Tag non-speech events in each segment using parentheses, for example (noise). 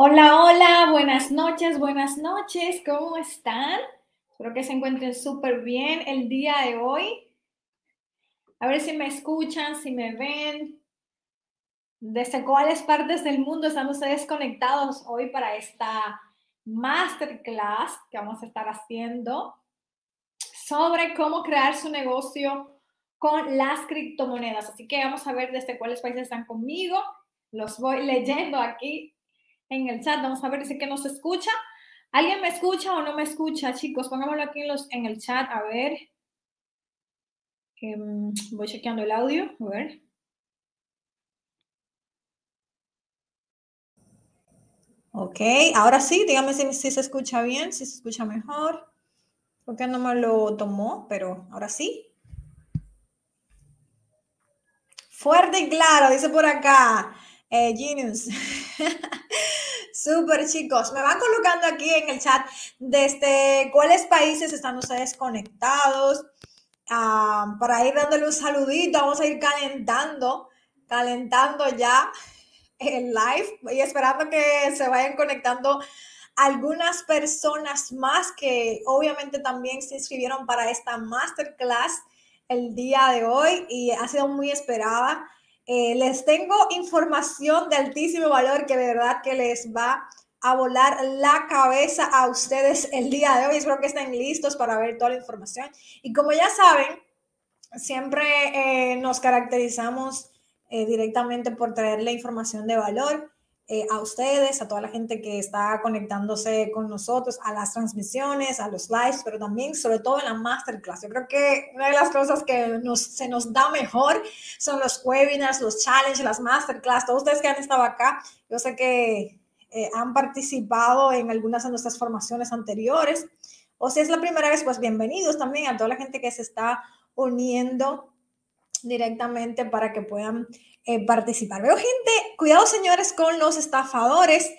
Hola, hola, buenas noches, buenas noches, ¿cómo están? Espero que se encuentren súper bien el día de hoy. A ver si me escuchan, si me ven. ¿Desde cuáles partes del mundo están ustedes conectados hoy para esta masterclass que vamos a estar haciendo sobre cómo crear su negocio con las criptomonedas? Así que vamos a ver desde cuáles países están conmigo. Los voy leyendo aquí en el chat. Vamos a ver si que nos escucha. ¿Alguien me escucha o no me escucha, chicos? Pongámoslo aquí en, los, en el chat, a ver. Em, voy chequeando el audio, a ver. Ok, ahora sí, dígame si, si, se escucha bien, si se escucha mejor. Porque no me lo tomó, pero ahora sí. Fuerte y claro, dice por acá. Eh, Genius. (laughs) Súper chicos, me van colocando aquí en el chat desde cuáles países están ustedes conectados. Ah, para ir dándole un saludito, vamos a ir calentando, calentando ya el live y esperando que se vayan conectando algunas personas más que obviamente también se inscribieron para esta masterclass el día de hoy y ha sido muy esperada. Eh, les tengo información de altísimo valor que de verdad que les va a volar la cabeza a ustedes el día de hoy. Espero que estén listos para ver toda la información. Y como ya saben, siempre eh, nos caracterizamos eh, directamente por traerle información de valor. Eh, a ustedes, a toda la gente que está conectándose con nosotros, a las transmisiones, a los lives, pero también sobre todo en la masterclass. Yo creo que una de las cosas que nos, se nos da mejor son los webinars, los challenges, las masterclass. Todos ustedes que han estado acá, yo sé que eh, han participado en algunas de nuestras formaciones anteriores. O si es la primera vez, pues bienvenidos también a toda la gente que se está uniendo directamente para que puedan eh, participar. Veo gente, cuidado señores con los estafadores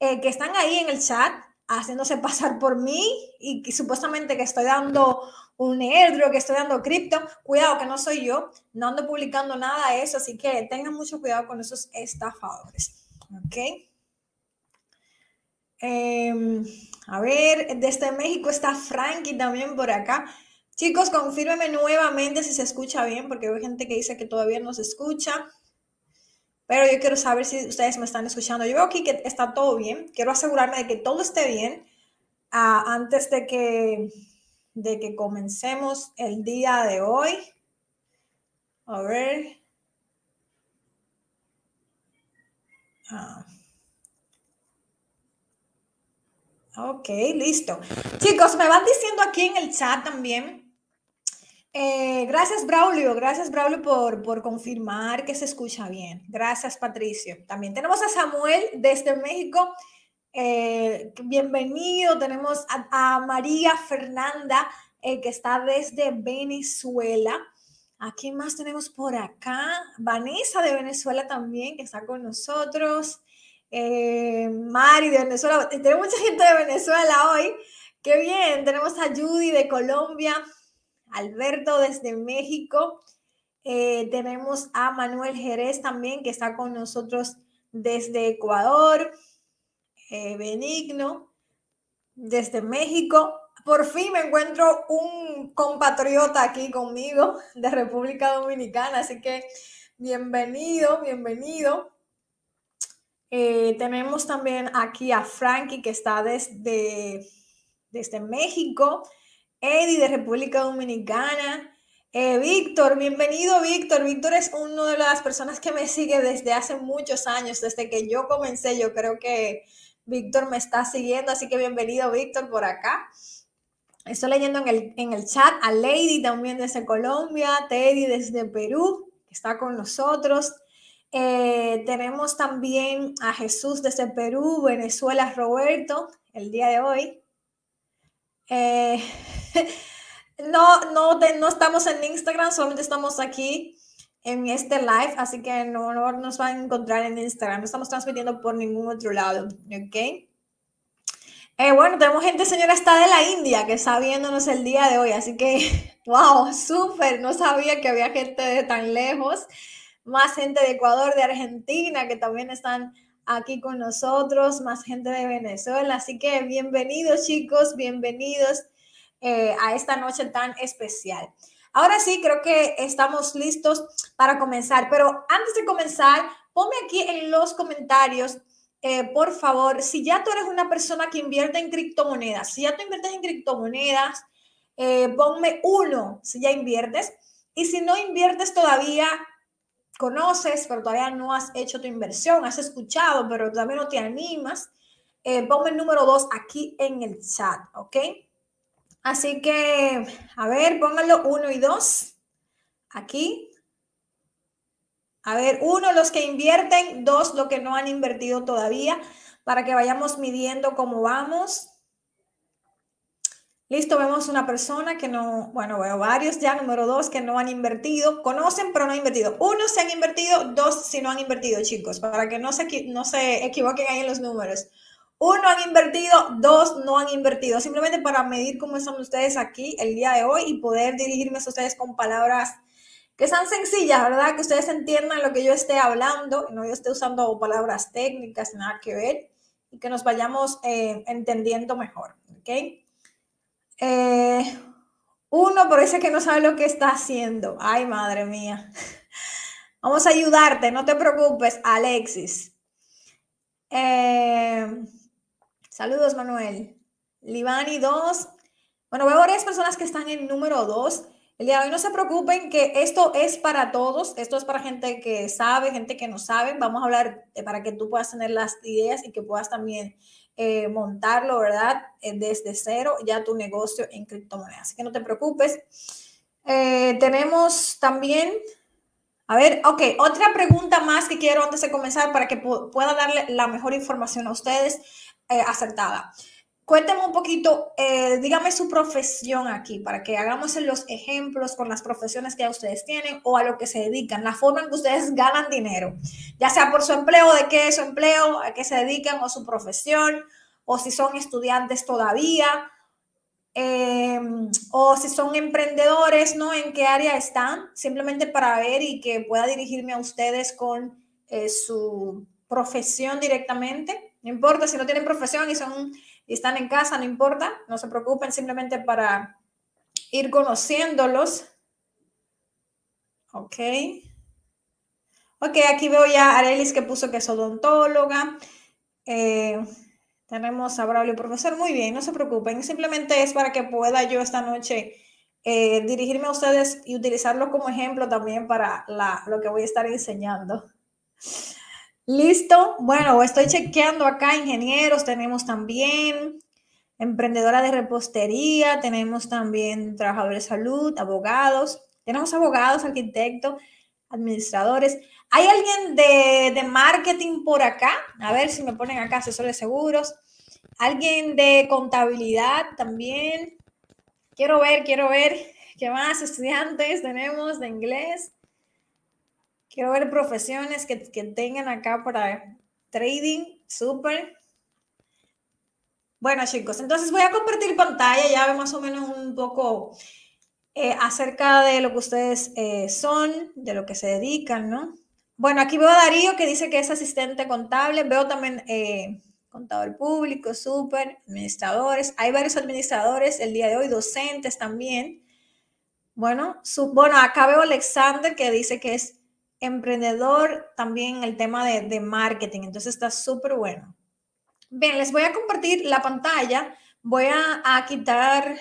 eh, que están ahí en el chat haciéndose (laughs) pasar por mí y que supuestamente que estoy dando un airdrop, que estoy dando cripto. Cuidado que no soy yo, no ando publicando nada de eso, así que tengan mucho cuidado con esos estafadores. ¿Ok? Em, a ver, desde México está Frankie también por acá. Chicos, confírmeme nuevamente si se escucha bien, porque hay gente que dice que todavía no se escucha. Pero yo quiero saber si ustedes me están escuchando. Yo veo aquí que está todo bien. Quiero asegurarme de que todo esté bien uh, antes de que, de que comencemos el día de hoy. A ver. Ah. Ok, listo. Chicos, me van diciendo aquí en el chat también eh, gracias, Braulio. Gracias, Braulio, por, por confirmar que se escucha bien. Gracias, Patricio. También tenemos a Samuel desde México. Eh, bienvenido. Tenemos a, María Fernanda, eh, que está desde Venezuela. ¿A quién más tenemos por acá? Vanessa de Venezuela también, que está con nosotros. Mari de Venezuela. Tenemos mucha gente de Venezuela hoy. Qué bien. Tenemos a Judy de Colombia. Alberto desde México. Eh, tenemos a Manuel Jerez también, que está con nosotros desde Ecuador. Eh, Benigno, desde México. Por fin me encuentro un compatriota aquí conmigo de República Dominicana, así que bienvenido, bienvenido. Eh, tenemos también aquí a Frankie que está desde, desde México. Eddie de República Dominicana. Eh, Víctor, bienvenido Víctor. Víctor es una de las personas que me sigue desde hace muchos años, desde que yo comencé. Yo creo que Víctor me está siguiendo, así que bienvenido Víctor por acá. Estoy leyendo en el, en el chat a Lady también desde Colombia, Teddy desde Perú, que está con nosotros. Eh, tenemos también a Jesús desde Perú, Venezuela, Roberto, el día de hoy. Eh, (laughs) no, no, no estamos en Instagram, solamente estamos aquí en este live, así que no, no nos van a encontrar en Instagram, no estamos transmitiendo por ningún otro lado, ¿ok? Eh, bueno, tenemos gente, señora, está de la India que está viéndonos el día de hoy, así que, (laughs) wow, súper, no sabía que había gente de tan lejos, más gente de Ecuador, de Argentina, que también están aquí con nosotros, más gente de Venezuela. Así que bienvenidos chicos, bienvenidos eh, a esta noche tan especial. Ahora sí, creo que estamos listos para comenzar, pero antes de comenzar, ponme aquí en los comentarios, eh, por favor, si ya tú eres una persona que invierte en criptomonedas, si ya tú inviertes en criptomonedas, eh, ponme uno si ya inviertes. Y si no inviertes todavía, conoces, pero todavía no has hecho tu inversión, has escuchado, pero todavía no te animas, eh, ponme el número dos aquí en el chat, ¿ok? Así que, a ver, pónganlo uno y dos aquí. A ver, uno, los que invierten, dos, los que no han invertido todavía, para que vayamos midiendo cómo vamos. Listo, vemos una persona que no, bueno, veo varios ya, número dos, que no han invertido, conocen pero no han invertido. Uno se han invertido, dos si no han invertido, chicos, para que no se, no se equivoquen ahí en los números. Uno han invertido, dos no han invertido, simplemente para medir cómo están ustedes aquí el día de hoy y poder dirigirme a ustedes con palabras que sean sencillas, ¿verdad? Que ustedes entiendan lo que yo esté hablando, no yo esté usando palabras técnicas, nada que ver, y que nos vayamos eh, entendiendo mejor, ¿ok? Eh, uno parece que no sabe lo que está haciendo. Ay, madre mía. (laughs) Vamos a ayudarte, no te preocupes, Alexis. Eh, saludos, Manuel. Libani 2. Bueno, veo varias personas que están en número 2. El día de hoy no se preocupen que esto es para todos, esto es para gente que sabe, gente que no sabe. Vamos a hablar para que tú puedas tener las ideas y que puedas también eh, montarlo, ¿verdad? Eh, desde cero ya tu negocio en criptomonedas. Así que no te preocupes. Eh, tenemos también, a ver, ok, otra pregunta más que quiero antes de comenzar para que pueda darle la mejor información a ustedes acertada. Cuénteme un poquito, eh, dígame su profesión aquí para que hagamos los ejemplos con las profesiones que ustedes tienen o a lo que se dedican, la forma en que ustedes ganan dinero, ya sea por su empleo, de qué es su empleo, a qué se dedican o su profesión, o si son estudiantes todavía, em, o si son emprendedores, ¿no? ¿En qué área están? Simplemente para ver y que pueda dirigirme a ustedes con eh, su profesión directamente. No importa si no tienen profesión y son y están en casa, no importa, no se preocupen, simplemente para ir conociéndolos. Ok. Ok, aquí veo ya a Arelis que puso que es odontóloga. Eh, tenemos a Braulio Profesor. Muy bien, no se preocupen. Simplemente es para que pueda yo esta noche eh, dirigirme a ustedes y utilizarlo como ejemplo también para lo que voy a estar enseñando. Listo. Bueno, estoy chequeando acá ingenieros, tenemos también emprendedora de repostería, tenemos también trabajadores de salud, abogados, tenemos abogados, arquitectos, administradores. ¿Hay alguien de, de marketing por acá? A ver si me ponen acá asesores de seguros. ¿Alguien de contabilidad también? Quiero ver, quiero ver qué más estudiantes tenemos de inglés. Quiero ver profesiones que, tengan acá para trading, súper. Bueno, chicos, entonces voy a compartir pantalla, ya más o menos un poco eh, acerca de lo que ustedes eh, son, de lo que se dedican, ¿no? Bueno, aquí veo a Darío que dice que es asistente contable, veo también eh, contador público, súper, administradores, hay varios administradores el día de hoy, docentes también. Bueno, bueno, acá veo a Alexander que dice que es emprendedor también el tema de, marketing, entonces está súper bueno. Bien, les voy a compartir la pantalla. Voy a, quitar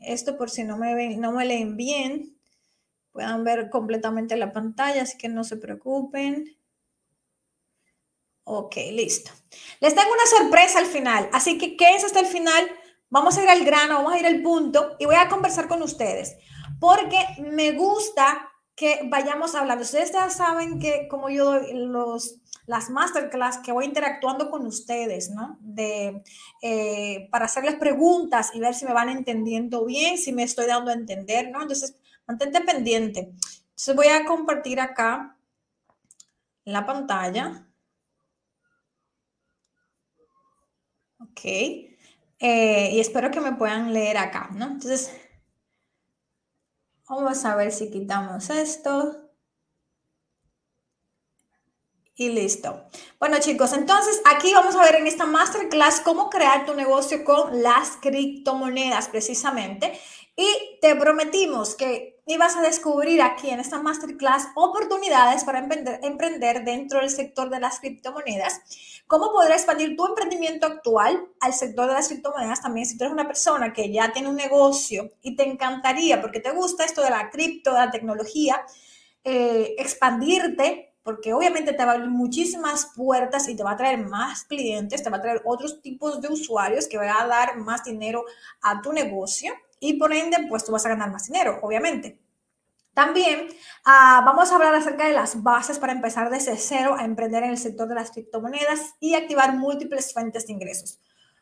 esto por si no me, ven, no me leen bien. Puedan ver completamente la pantalla, así que no se preocupen. Ok, listo. Les tengo una sorpresa al final, así que quédense hasta el final. Vamos a ir al grano, vamos a ir al punto y voy a conversar con ustedes porque me gusta que vayamos hablando. Ustedes ya saben que como yo doy los, las masterclass, que voy interactuando con ustedes, ¿no? De, eh, para hacerles preguntas y ver si me van entendiendo bien, si me estoy dando a entender, ¿no? Entonces, mantente pendiente. Entonces voy a compartir acá la pantalla. Ok. Eh, y espero que me puedan leer acá, ¿no? Entonces, Vamos a ver si quitamos esto. y listo. Bueno chicos, entonces aquí vamos a ver en esta masterclass cómo crear tu negocio con las criptomonedas precisamente. Y te prometimos que ibas a descubrir aquí en esta masterclass oportunidades para emprender, dentro del sector de las criptomonedas. Cómo poder expandir tu emprendimiento actual al sector de las criptomonedas también. Si tú eres una persona que ya tiene un negocio y te encantaría, porque te gusta esto de la cripto, de la tecnología, eh, expandirte porque obviamente te va a abrir muchísimas puertas y te va a traer más clientes, te va a traer otros tipos de usuarios que van a dar más dinero a tu negocio y por ende, pues tú vas a ganar más dinero, obviamente. También ah, vamos a hablar acerca de las bases para empezar desde cero a emprender en el sector de las criptomonedas y activar múltiples fuentes de ingresos.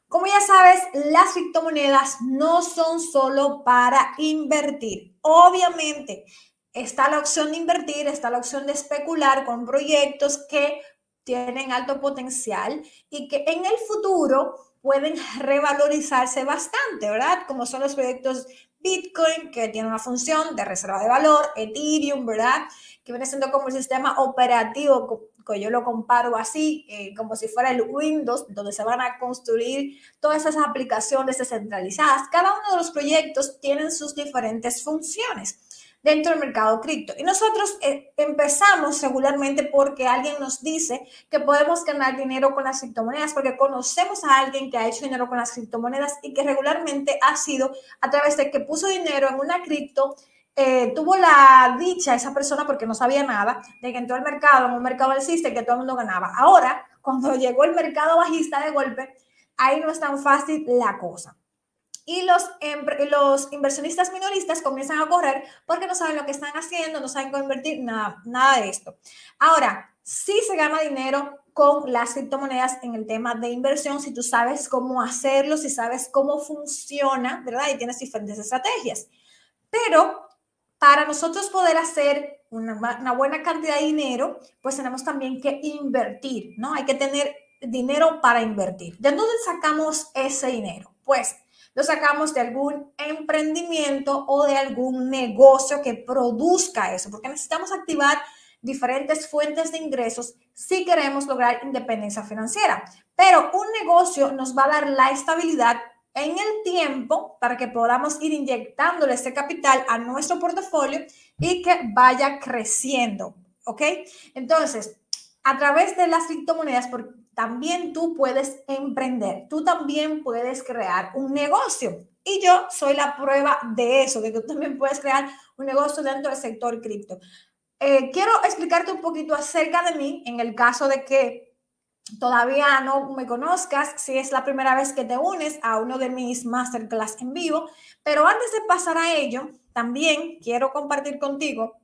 Como ya sabes, las criptomonedas no son solo para invertir. Obviamente, está la opción de invertir, está la opción de especular con proyectos que tienen alto potencial y que en el futuro pueden revalorizarse bastante, ¿verdad? Como son los proyectos Bitcoin, que tiene una función de reserva de valor, Ethereum, ¿verdad? Que viene siendo como el sistema operativo, que yo lo comparo así, eh, como si fuera el Windows, donde se van a construir todas esas aplicaciones descentralizadas. Cada uno de los proyectos tienen sus diferentes funciones dentro del mercado cripto. Y nosotros eh, empezamos regularmente porque alguien nos dice que podemos ganar dinero con las criptomonedas, porque conocemos a alguien que ha hecho dinero con las criptomonedas y que regularmente ha sido a través de que puso dinero en una cripto. Eh, tuvo la dicha esa persona porque no sabía nada de que entró al mercado, en un mercado alcista y que todo el mundo ganaba. Ahora, (laughs) cuando llegó el mercado bajista de golpe, ahí no es tan fácil la cosa y los, los inversionistas minoristas comienzan a correr porque no saben lo que están haciendo, no saben cómo invertir, nada, nada de esto. Ahora, sí se gana dinero con las criptomonedas en el tema de inversión si tú sabes cómo hacerlo, si sabes cómo funciona, ¿verdad? Y tienes diferentes estrategias. Pero para nosotros poder hacer una, una buena cantidad de dinero, pues tenemos también que invertir, ¿no? Hay que tener dinero para invertir. ¿De dónde sacamos ese dinero? Pues lo sacamos de algún emprendimiento o de algún negocio que produzca eso, porque necesitamos activar diferentes fuentes de ingresos si queremos lograr independencia financiera. Pero un negocio nos va a dar la estabilidad en el tiempo para que podamos ir inyectándole ese capital a nuestro portafolio y que vaya creciendo. ¿Ok? Entonces, a través de las criptomonedas, por, también tú puedes emprender, tú también puedes crear un negocio. Y yo soy la prueba de eso, de que tú también puedes crear un negocio dentro del sector cripto. Eh, quiero explicarte un poquito acerca de mí en el caso de que todavía no me conozcas, si es la primera vez que te unes a uno de mis masterclass en vivo. Pero antes de pasar a ello, también quiero compartir contigo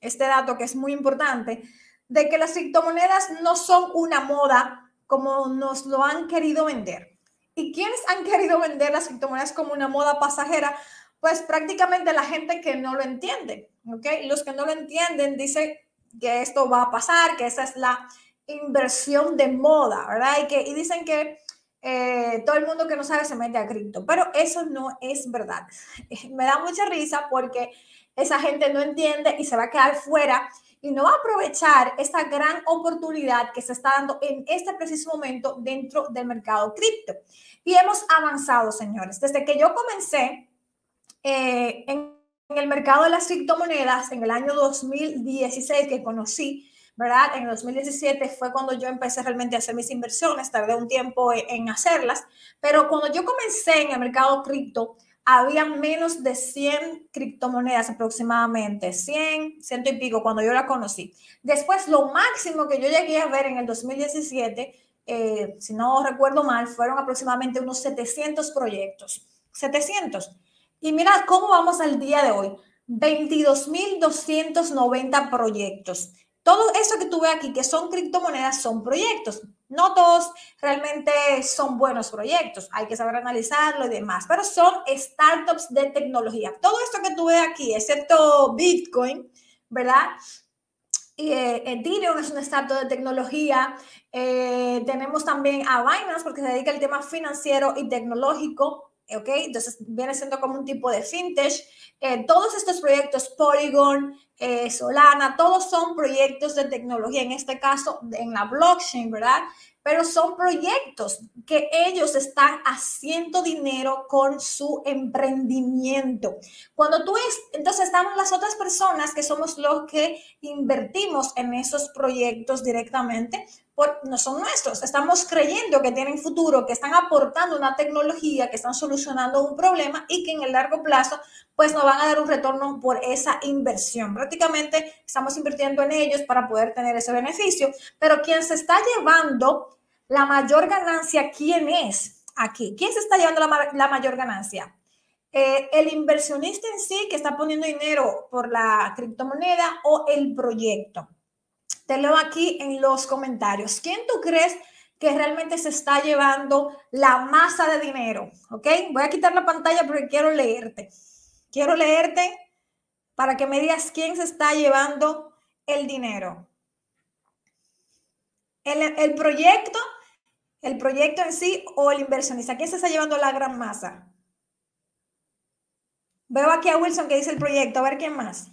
este dato que es muy importante, de que las criptomonedas no son una moda como nos lo han querido vender. ¿Y quiénes han querido vender las criptomonedas como una moda pasajera? Pues prácticamente la gente que no lo entiende, ¿ok? Los que no lo entienden dicen que esto va a pasar, que esa es la inversión de moda, ¿verdad? Y, dicen que eh, todo el mundo que no sabe se mete a cripto, pero eso no es verdad. (laughs) Me da mucha risa porque esa gente no entiende y se va a quedar fuera y no va a aprovechar esta gran oportunidad que se está dando en este preciso momento dentro del mercado cripto. Y hemos avanzado, señores. Desde que yo comencé eh, en, el mercado de las criptomonedas en el año 2016 que conocí, ¿verdad? En el 2017 fue cuando yo empecé realmente a hacer mis inversiones, tardé un tiempo en, en hacerlas, pero cuando yo comencé en el mercado cripto, había menos de 100 criptomonedas aproximadamente, 100, ciento y pico cuando yo la conocí. Después, lo máximo que yo llegué a ver en el 2017, eh, si no recuerdo mal, fueron aproximadamente unos 700 proyectos. 700. Y mira cómo vamos al día de hoy. 22.290 proyectos. Todo eso que tú ves aquí, que son criptomonedas, son proyectos. No todos realmente son buenos proyectos, hay que saber analizarlo y demás, pero son startups de tecnología. Todo esto que tú ves aquí, excepto Bitcoin, ¿verdad? Y, eh, Ethereum es un startup de tecnología. Eh, tenemos también a Binance porque se dedica al tema financiero y tecnológico. ¿ok? Entonces viene siendo como un tipo de fintech. Eh, todos estos proyectos, Polygon, eh, Solana, todos son proyectos de tecnología, en este caso en la blockchain, ¿verdad? Pero son proyectos que ellos están haciendo dinero con su emprendimiento. Cuando tú es, entonces estamos las otras personas que somos los que invertimos en esos proyectos directamente, no son nuestros. Estamos creyendo que tienen futuro, que están aportando una tecnología, que están solucionando un problema y que en el largo plazo pues nos van a dar un retorno por esa inversión. Prácticamente estamos invirtiendo en ellos para poder tener ese beneficio, pero quien se está llevando la mayor ganancia, ¿quién es aquí? ¿Quién se está llevando la, mayor ganancia? Eh, el inversionista en sí que está poniendo dinero por la criptomoneda o el proyecto. Te leo aquí en los comentarios. ¿Quién tú crees que realmente se está llevando la masa de dinero? ¿Ok? Voy a quitar la pantalla porque quiero leerte. Quiero leerte para que me digas quién se está llevando el dinero. El, el proyecto, el proyecto en sí o el inversionista. ¿Quién se está llevando la gran masa? Veo aquí a Wilson que dice el proyecto. A ver quién más.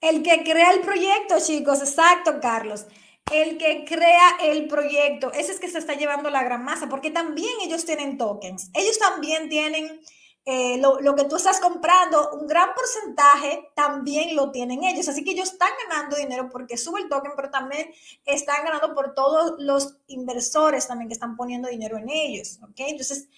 El que crea el proyecto, chicos, exacto, Carlos. El que crea el proyecto, ese es que se está llevando la gran masa, porque también ellos tienen tokens. Ellos también tienen eh, lo, lo, que tú estás comprando, un gran porcentaje también lo tienen ellos. Así que ellos están ganando dinero porque sube el token, pero también están ganando por todos los inversores también que están poniendo dinero en ellos. ¿Ok? Entonces,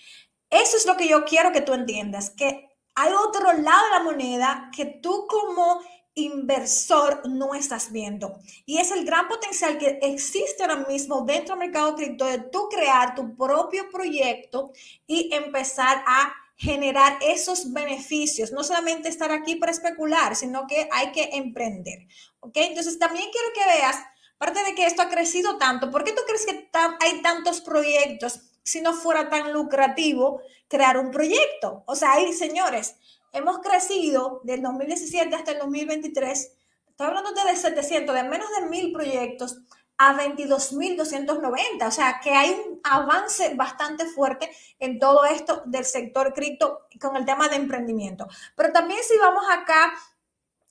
eso es lo que yo quiero que tú entiendas, que hay otro lado de la moneda que tú como inversor no estás viendo. Y es el gran potencial que existe ahora mismo dentro del mercado cripto de tú crear tu propio proyecto y empezar a generar esos beneficios. No solamente estar aquí para especular, sino que hay que emprender. ¿Ok? Entonces también quiero que veas, aparte de que esto ha crecido tanto, ¿por qué tú crees que hay tantos proyectos si no fuera tan lucrativo crear un proyecto? O sea, hay señores hemos crecido del 2017 hasta el 2023, estoy hablando de 700, de menos de mil proyectos a 22.290. O sea, que hay un avance bastante fuerte en todo esto del sector cripto con el tema de emprendimiento. Pero también si vamos acá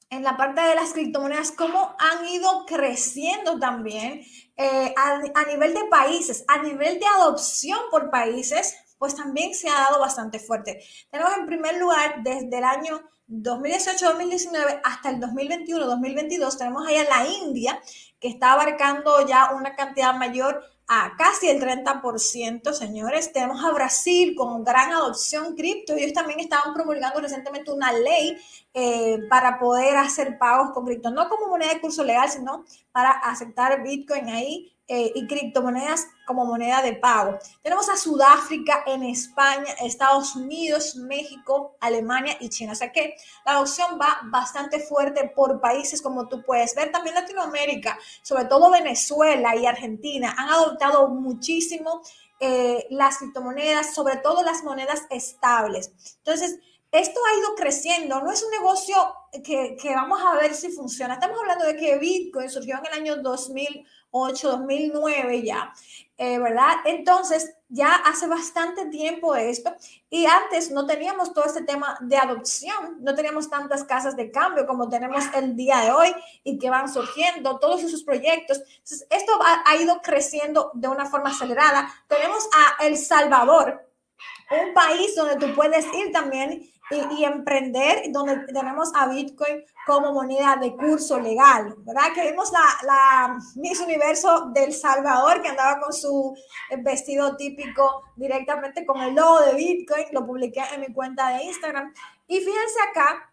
en la parte de las criptomonedas, cómo han ido creciendo también eh, a, a nivel de países, a nivel de adopción por países pues también se ha dado bastante fuerte. Tenemos en primer lugar desde el año 2018-2019 hasta el 2021-2022, tenemos ahí a la India, que está abarcando ya una cantidad mayor a casi el 30%, señores. Tenemos a Brasil con gran adopción cripto. Ellos también estaban promulgando recientemente una ley eh, para poder hacer pagos con cripto, no como moneda de curso legal, sino para aceptar Bitcoin ahí eh, y criptomonedas como moneda de pago. Tenemos a Sudáfrica, en España, Estados Unidos, México, Alemania y China. O sea que la adopción va bastante fuerte por países como tú puedes ver. También Latinoamérica, sobre todo Venezuela y Argentina, han adoptado muchísimo eh, las criptomonedas, sobre todo las monedas estables. Entonces, esto ha ido creciendo, no es un negocio que, vamos a ver si funciona. Estamos hablando de que Bitcoin surgió en el año 2000 2008, 2009 ya, eh, ¿verdad? Entonces, ya hace bastante tiempo esto y antes no teníamos todo este tema de adopción, no teníamos tantas casas de cambio como tenemos el día de hoy y que van surgiendo todos esos proyectos. Esto ha ido creciendo de una forma acelerada. Tenemos a El Salvador, un país donde tú puedes ir también y, emprender, donde tenemos a Bitcoin como moneda de curso legal, ¿verdad? Que vimos la, la Miss Universo del Salvador que andaba con su vestido típico directamente con el logo de Bitcoin, lo publiqué en mi cuenta de Instagram. Y fíjense acá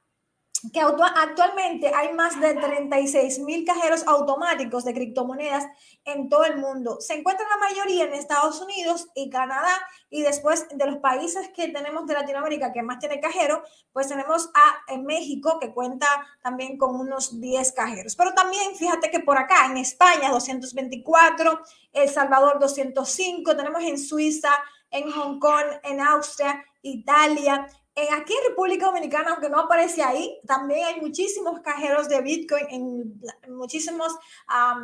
que actualmente hay más de 36 mil cajeros automáticos de criptomonedas en todo el mundo. Se encuentran la mayoría en Estados Unidos y Canadá y después de los países que tenemos de Latinoamérica que más tiene cajero, pues tenemos a México que cuenta también con unos 10 cajeros. Pero también fíjate que por acá en España 224, El Salvador 205, tenemos en Suiza, en Hong Kong, en Austria, Italia, aquí en República Dominicana, aunque no aparece ahí, también hay muchísimos cajeros de Bitcoin en, muchísimos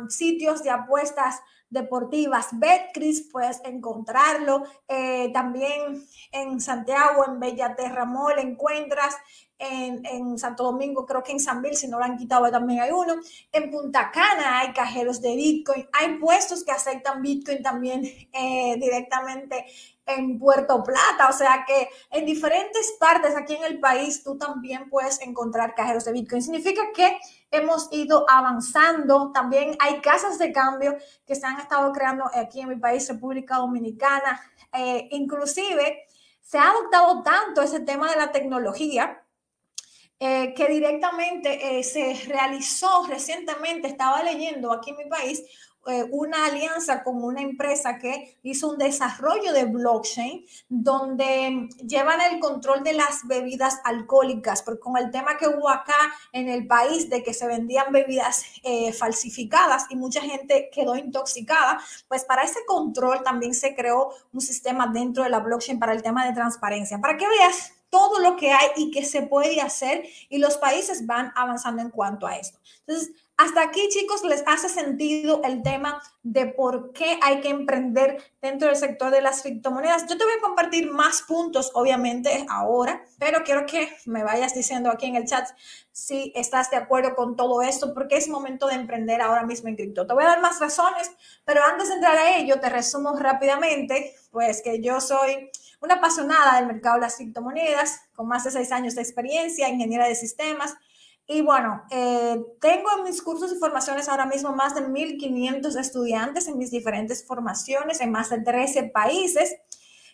sitios de apuestas deportivas. Betcris, puedes encontrarlo. Eh, también en Santiago, en Bellaterra Mall, encuentras en, Santo Domingo, creo que en San Bill, si no lo han quitado, también hay uno. En Punta Cana hay cajeros de Bitcoin, hay puestos que aceptan Bitcoin también eh, directamente en Puerto Plata, o sea que en diferentes partes aquí en el país tú también puedes encontrar cajeros de Bitcoin. Significa que hemos ido avanzando, también hay casas de cambio que se han estado creando aquí en mi país, República Dominicana, eh, inclusive se ha adoptado tanto ese tema de la tecnología eh, que directamente eh, se realizó recientemente, estaba leyendo aquí en mi país, eh, una alianza con una empresa que hizo un desarrollo de blockchain donde llevan el control de las bebidas alcohólicas, porque con el tema que hubo acá en el país de que se vendían bebidas falsificadas y mucha gente quedó intoxicada, pues para ese control también se creó un sistema dentro de la blockchain para el tema de transparencia. Para que veas todo lo que hay y que se puede hacer y los países van avanzando en cuanto a esto. Entonces, hasta aquí, chicos, les hace sentido el tema de por qué hay que emprender dentro del sector de las criptomonedas. Yo te voy a compartir más puntos, obviamente, ahora, pero quiero que me vayas diciendo aquí en el chat si estás de acuerdo con todo esto, porque es momento de emprender ahora mismo en cripto. Te voy a dar más razones, pero antes de entrar a ello, te resumo rápidamente, pues que yo soy una apasionada del mercado de las criptomonedas, con más de seis años de experiencia, ingeniera de sistemas. Y bueno, eh, tengo en mis cursos y formaciones ahora mismo más de 1.500 estudiantes en mis diferentes formaciones en más de 13 países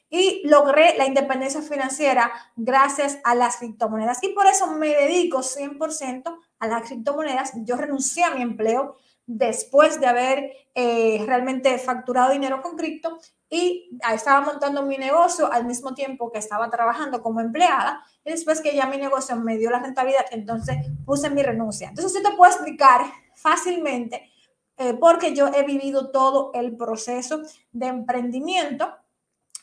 y logré la independencia financiera gracias a las criptomonedas. Y por eso me dedico 100% a las criptomonedas. Yo renuncié a mi empleo después de haber eh, realmente facturado dinero con cripto y estaba montando mi negocio al mismo tiempo que estaba trabajando como empleada y después que ya mi negocio me dio la rentabilidad, entonces puse mi renuncia. Entonces, sí te puedo explicar fácilmente eh, porque yo he vivido todo el proceso de emprendimiento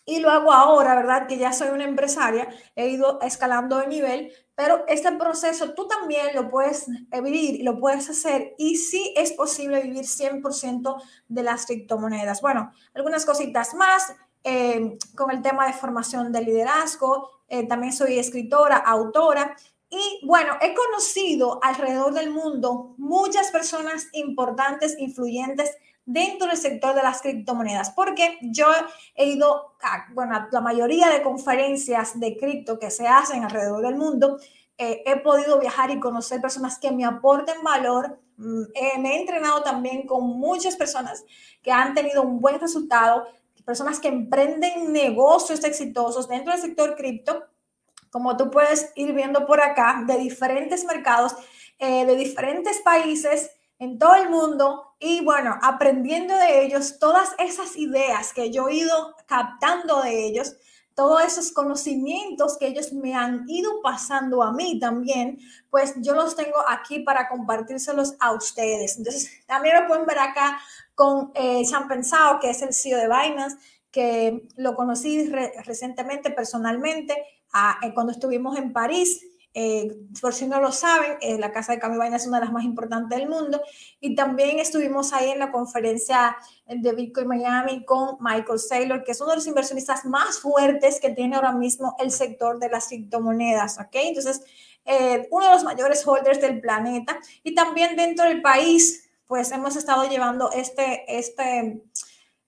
y lo hago ahora, ¿verdad? Que ya soy una empresaria, he ido escalando de nivel, pero este proceso tú también lo puedes vivir y lo puedes hacer y sí es posible vivir 100% de las criptomonedas. Bueno, algunas cositas más eh, con el tema de formación de liderazgo, eh, también soy escritora, autora. Y bueno, he conocido alrededor del mundo muchas personas importantes, influyentes dentro del sector de las criptomonedas, porque yo he ido a, bueno, la mayoría de conferencias de cripto que se hacen alrededor del mundo, eh, he podido viajar y conocer personas que me aporten valor. Eh, me he entrenado también con muchas personas que han tenido un buen resultado, personas que emprenden negocios exitosos dentro del sector cripto, como tú puedes ir viendo por acá, de diferentes mercados, eh, de diferentes países en todo el mundo y bueno, aprendiendo de ellos todas esas ideas que yo he ido captando de ellos, todos esos conocimientos que ellos me han ido pasando a mí también, pues yo los tengo aquí para compartírselos a ustedes. Entonces, también lo pueden ver acá con eh, Sean Pensado, que es el CEO de Binance, que lo conocí recientemente personalmente ah, eh, cuando estuvimos en París eh, por si no lo saben, eh, la Casa de Cambio Vaina es una de las más importantes del mundo. Y también estuvimos ahí en la conferencia de Bitcoin Miami con Michael Saylor, que es uno de los inversionistas más fuertes que tiene ahora mismo el sector de las criptomonedas. ¿ok? Entonces, eh, uno de los mayores holders del planeta. Y también dentro del país, pues hemos estado llevando este, este,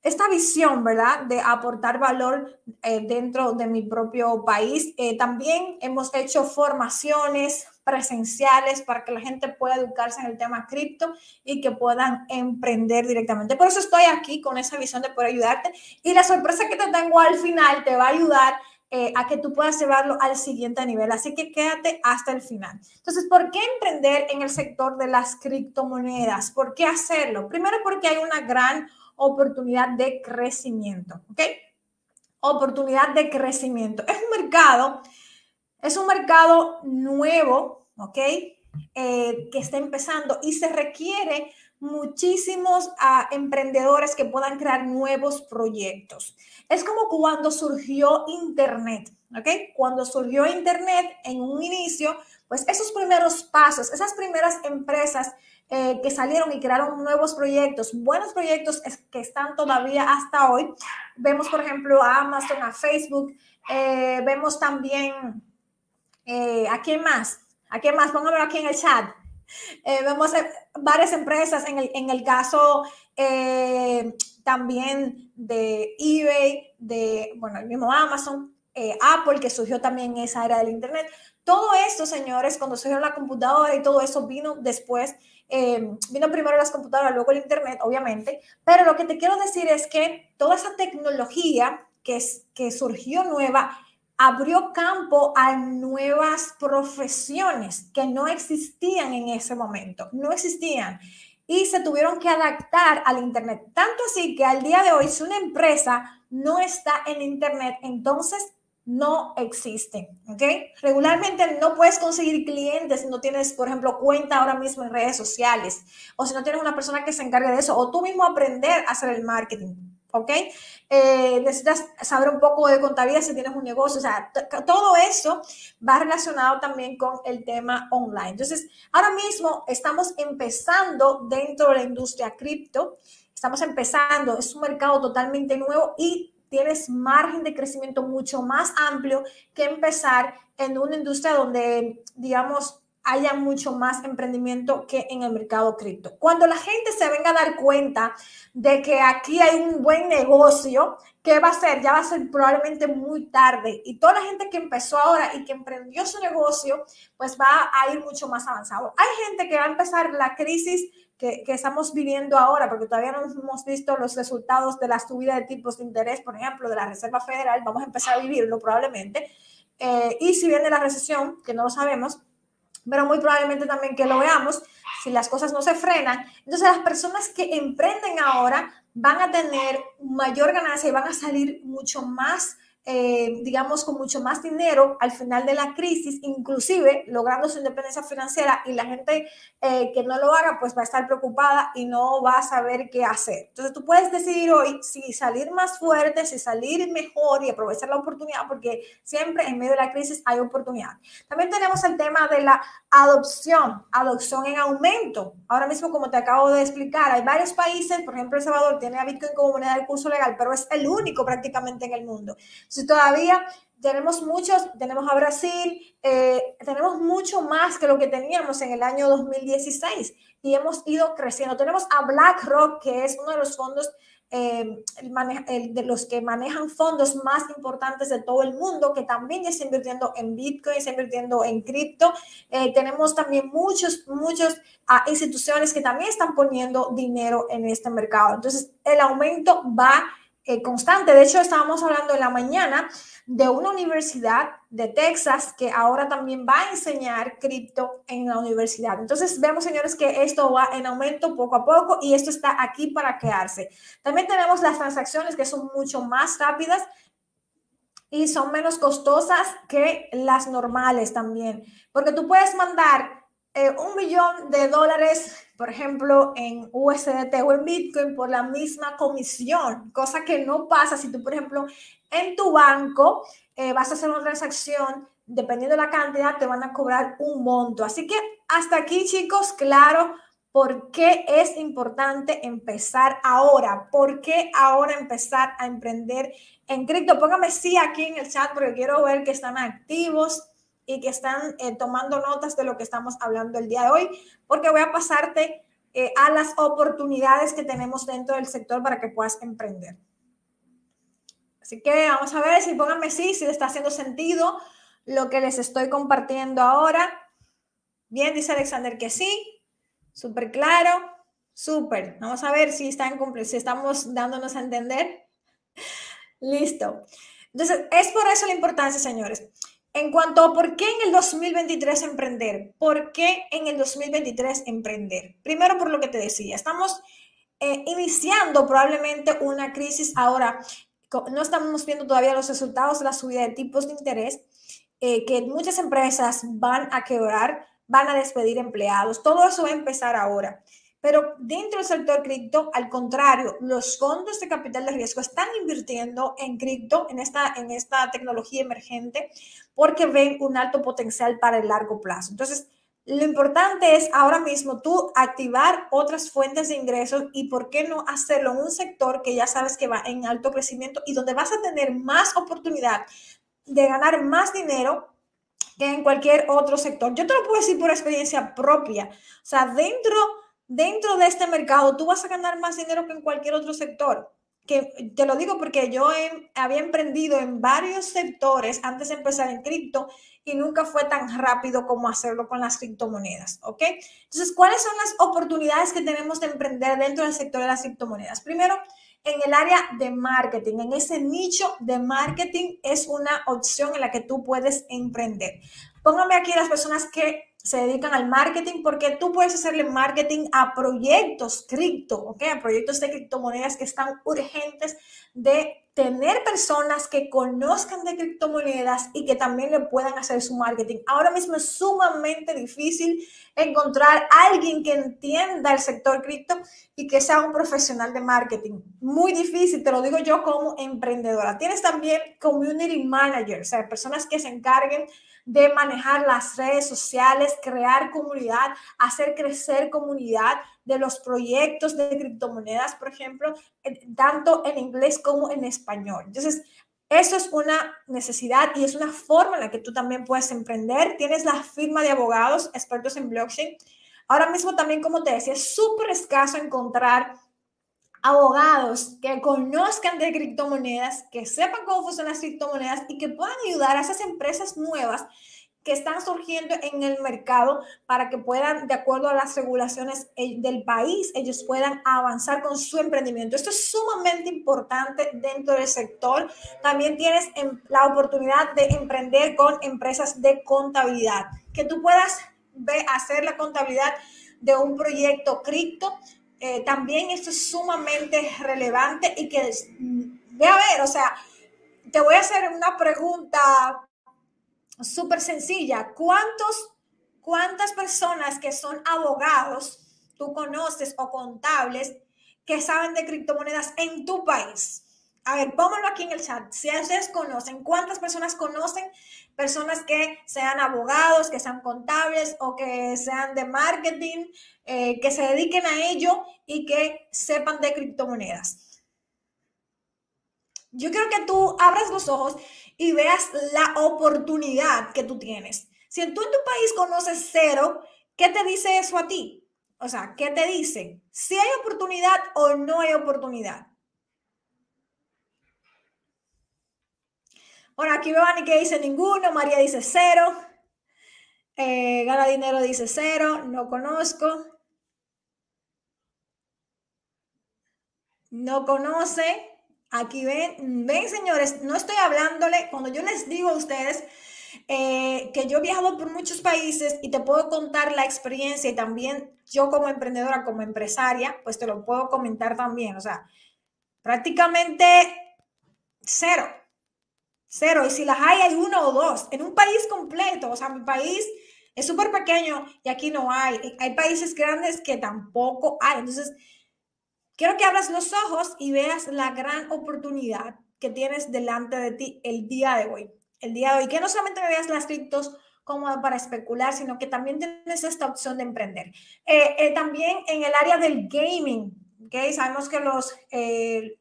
esta visión, ¿verdad? De aportar valor eh, dentro de mi propio país. Eh, también hemos hecho formaciones presenciales para que la gente pueda educarse en el tema cripto y que puedan emprender directamente. Por eso estoy aquí con esa visión de poder ayudarte. Y la sorpresa que te tengo al final te va a ayudar eh, a que tú puedas llevarlo al siguiente nivel. Así que quédate hasta el final. Entonces, ¿por qué emprender en el sector de las criptomonedas? ¿Por qué hacerlo? Primero porque hay una gran oportunidad de crecimiento, ¿ok? Oportunidad de crecimiento. Es un mercado, es un mercado nuevo, ¿ok? Eh, que está empezando y se requiere muchísimos ah, emprendedores que puedan crear nuevos proyectos. Es como cuando surgió Internet, ¿ok? Cuando surgió Internet en un inicio, pues esos primeros pasos, esas primeras empresas eh, que salieron y crearon nuevos proyectos, buenos proyectos que están todavía hasta hoy. Vemos, por ejemplo, a Amazon, a Facebook, eh, vemos también Eh, ¿A quién más? ¿A quién más? Póngamelo aquí en el chat. Eh, vemos varias empresas en el, en el caso también de eBay, de, bueno, el mismo Amazon, Apple, que surgió también en esa era del Internet. Todo esto, señores, cuando surgió la computadora y todo eso vino después Em, vino primero las computadoras, luego el Internet, obviamente, pero lo que te quiero decir es que toda esa tecnología que, es, que surgió nueva abrió campo a nuevas profesiones que no existían en ese momento, no existían y se tuvieron que adaptar al Internet. Tanto así que al día de hoy, si una empresa no está en Internet, entonces no existen, ¿ok? Regularmente no puedes conseguir clientes si no tienes, por ejemplo, cuenta ahora mismo en redes sociales o si no tienes una persona que se encargue de eso o tú mismo aprender a hacer el marketing, ¿ok? Eh, necesitas saber un poco de contabilidad si tienes un negocio, o sea, todo eso va relacionado también con el tema online. Entonces, ahora mismo estamos empezando dentro de la industria cripto, estamos empezando, es un mercado totalmente nuevo y tienes margen de crecimiento mucho más amplio que empezar en una industria donde, digamos, haya mucho más emprendimiento que en el mercado cripto. Cuando la gente se venga a dar cuenta de que aquí hay un buen negocio, ¿qué va a ser? Ya va a ser probablemente muy tarde. Y toda la gente que empezó ahora y que emprendió su negocio, pues va a ir mucho más avanzado. Hay gente que va a empezar la crisis que, estamos viviendo ahora, porque todavía no hemos visto los resultados de la subida de tipos de interés, por ejemplo, de la Reserva Federal, vamos a empezar a vivirlo probablemente. Eh, y si viene la recesión, que no lo sabemos, pero muy probablemente también que lo veamos, si las cosas no se frenan. Entonces las personas que emprenden ahora van a tener mayor ganancia y van a salir mucho más eh, digamos, con mucho más dinero al final de la crisis, inclusive logrando su independencia financiera y la gente eh, que no lo haga, pues va a estar preocupada y no va a saber qué hacer. Entonces tú puedes decidir hoy si salir más fuerte, si salir mejor y aprovechar la oportunidad, porque siempre en medio de la crisis hay oportunidad. También tenemos el tema de la adopción, adopción en aumento. Ahora mismo, como te acabo de explicar, hay varios países, por ejemplo, El Salvador tiene a Bitcoin como moneda de curso legal, pero es el único prácticamente en el mundo. Si todavía tenemos muchos, tenemos a Brasil, eh, tenemos mucho más que lo que teníamos en el año 2016 y hemos ido creciendo. Tenemos a BlackRock, que es uno de los fondos eh, de los que manejan fondos más importantes de todo el mundo, que también está invirtiendo en Bitcoin, está invirtiendo en cripto. Eh, tenemos también muchos, muchas ah, instituciones que también están poniendo dinero en este mercado. Entonces, el aumento va eh, constante. De hecho, estábamos hablando en la mañana de una universidad de Texas que ahora también va a enseñar cripto en la universidad. Entonces, vemos, señores, que esto va en aumento poco a poco y esto está aquí para quedarse. También tenemos las transacciones que son mucho más rápidas y son menos costosas que las normales también, porque tú puedes mandar eh, un millón de dólares, por ejemplo, en USDT o en Bitcoin por la misma comisión, cosa que no pasa si tú, por ejemplo, en tu banco eh, vas a hacer una transacción, dependiendo de la cantidad, te van a cobrar un monto. Así que hasta aquí, chicos, claro. ¿Por qué es importante empezar ahora? ¿Por qué ahora empezar a emprender en cripto? Póngame sí aquí en el chat porque quiero ver que están activos y que están eh, tomando notas de lo que estamos hablando el día de hoy, porque voy a pasarte eh, a las oportunidades que tenemos dentro del sector para que puedas emprender. Así que vamos a ver si pónganme sí, si les está haciendo sentido lo que les estoy compartiendo ahora. Bien, dice Alexander que sí, súper claro, súper. Vamos a ver si, están, si estamos dándonos a entender. (laughs) Listo. Entonces, es por eso la importancia, señores. En cuanto a por qué en el 2023 emprender, ¿por qué en el 2023 emprender? Primero por lo que te decía, estamos eh, iniciando probablemente una crisis ahora, no estamos viendo todavía los resultados de la subida de tipos de interés, eh, que muchas empresas van a quebrar, van a despedir empleados, todo eso va a empezar ahora. Pero dentro del sector cripto, al contrario, los fondos de capital de riesgo están invirtiendo en cripto, en esta, en esta tecnología emergente, porque ven un alto potencial para el largo plazo. Entonces, lo importante es ahora mismo tú activar otras fuentes de ingresos y por qué no hacerlo en un sector que ya sabes que va en alto crecimiento y donde vas a tener más oportunidad de ganar más dinero que en cualquier otro sector. Yo te lo puedo decir por experiencia propia. O sea, dentro, dentro de este mercado, tú vas a ganar más dinero que en cualquier otro sector. Que te lo digo porque yo había emprendido en varios sectores antes de empezar en cripto y nunca fue tan rápido como hacerlo con las criptomonedas, ¿ok? Entonces, ¿cuáles son las oportunidades que tenemos de emprender dentro del sector de las criptomonedas? Primero, en el área de marketing, en ese nicho de marketing es una opción en la que tú puedes emprender. Póngame aquí las personas que se dedican al marketing porque tú puedes hacerle marketing a proyectos cripto, ¿ok? A proyectos de criptomonedas que están urgentes de tener personas que conozcan de criptomonedas y que también le puedan hacer su marketing. Ahora mismo es sumamente difícil encontrar a alguien que entienda el sector cripto y que sea un profesional de marketing. Muy difícil, te lo digo yo como emprendedora. Tienes también community managers, o sea, personas que se encarguen de manejar las redes sociales, crear comunidad, hacer crecer comunidad de los proyectos de criptomonedas, por ejemplo, tanto en inglés como en español. Entonces, eso es una necesidad y es una forma en la que tú también puedes emprender. Tienes la firma de abogados expertos en blockchain. Ahora mismo también, como te decía, es súper escaso encontrar abogados que conozcan de criptomonedas, que sepan cómo funcionan las criptomonedas y que puedan ayudar a esas empresas nuevas que están surgiendo en el mercado para que puedan, de acuerdo a las regulaciones eh, del país, ellos puedan avanzar con su emprendimiento. Esto es sumamente importante dentro del sector. También tienes em, la oportunidad de emprender con empresas de contabilidad, que tú puedas hacer la contabilidad de un proyecto cripto eh, también esto es sumamente relevante y que ve a ver, o sea, te voy a hacer una pregunta súper sencilla. ¿Cuántos, ¿Cuántas personas que son abogados tú conoces o contables que saben de criptomonedas en tu país? A ver, pónganlo aquí en el chat. Si ustedes conocen, ¿cuántas personas conocen personas que sean abogados, que sean contables o que sean de marketing, eh, que se dediquen a ello y que sepan de criptomonedas. Yo quiero que tú abras los ojos y veas la oportunidad que tú tienes. Si tú en tu país conoces cero, ¿qué te dice eso a ti? O sea, ¿qué te dice? Si hay oportunidad o no hay oportunidad. Bueno, aquí a que dice ninguno, María dice cero, eh, Gana Dinero dice cero, no conozco. No conoce. Aquí ven, ven señores, no estoy hablándole, cuando yo les digo a ustedes eh, que yo he viajado por muchos países y te puedo contar la experiencia y también yo como emprendedora, como empresaria, pues te lo puedo comentar también. O sea, prácticamente cero. Cero. Y si las hay, hay uno o dos. En un país completo. O sea, mi país es súper pequeño y aquí no hay. Hay países grandes que tampoco hay. Entonces, quiero que abras los ojos y veas la gran oportunidad que tienes delante de ti el día de hoy. El día de hoy. Que no solamente me veas las criptos como para especular, sino que también tienes esta opción de emprender. Eh, eh, también en el área del gaming, ¿ok? Sabemos que los, eh,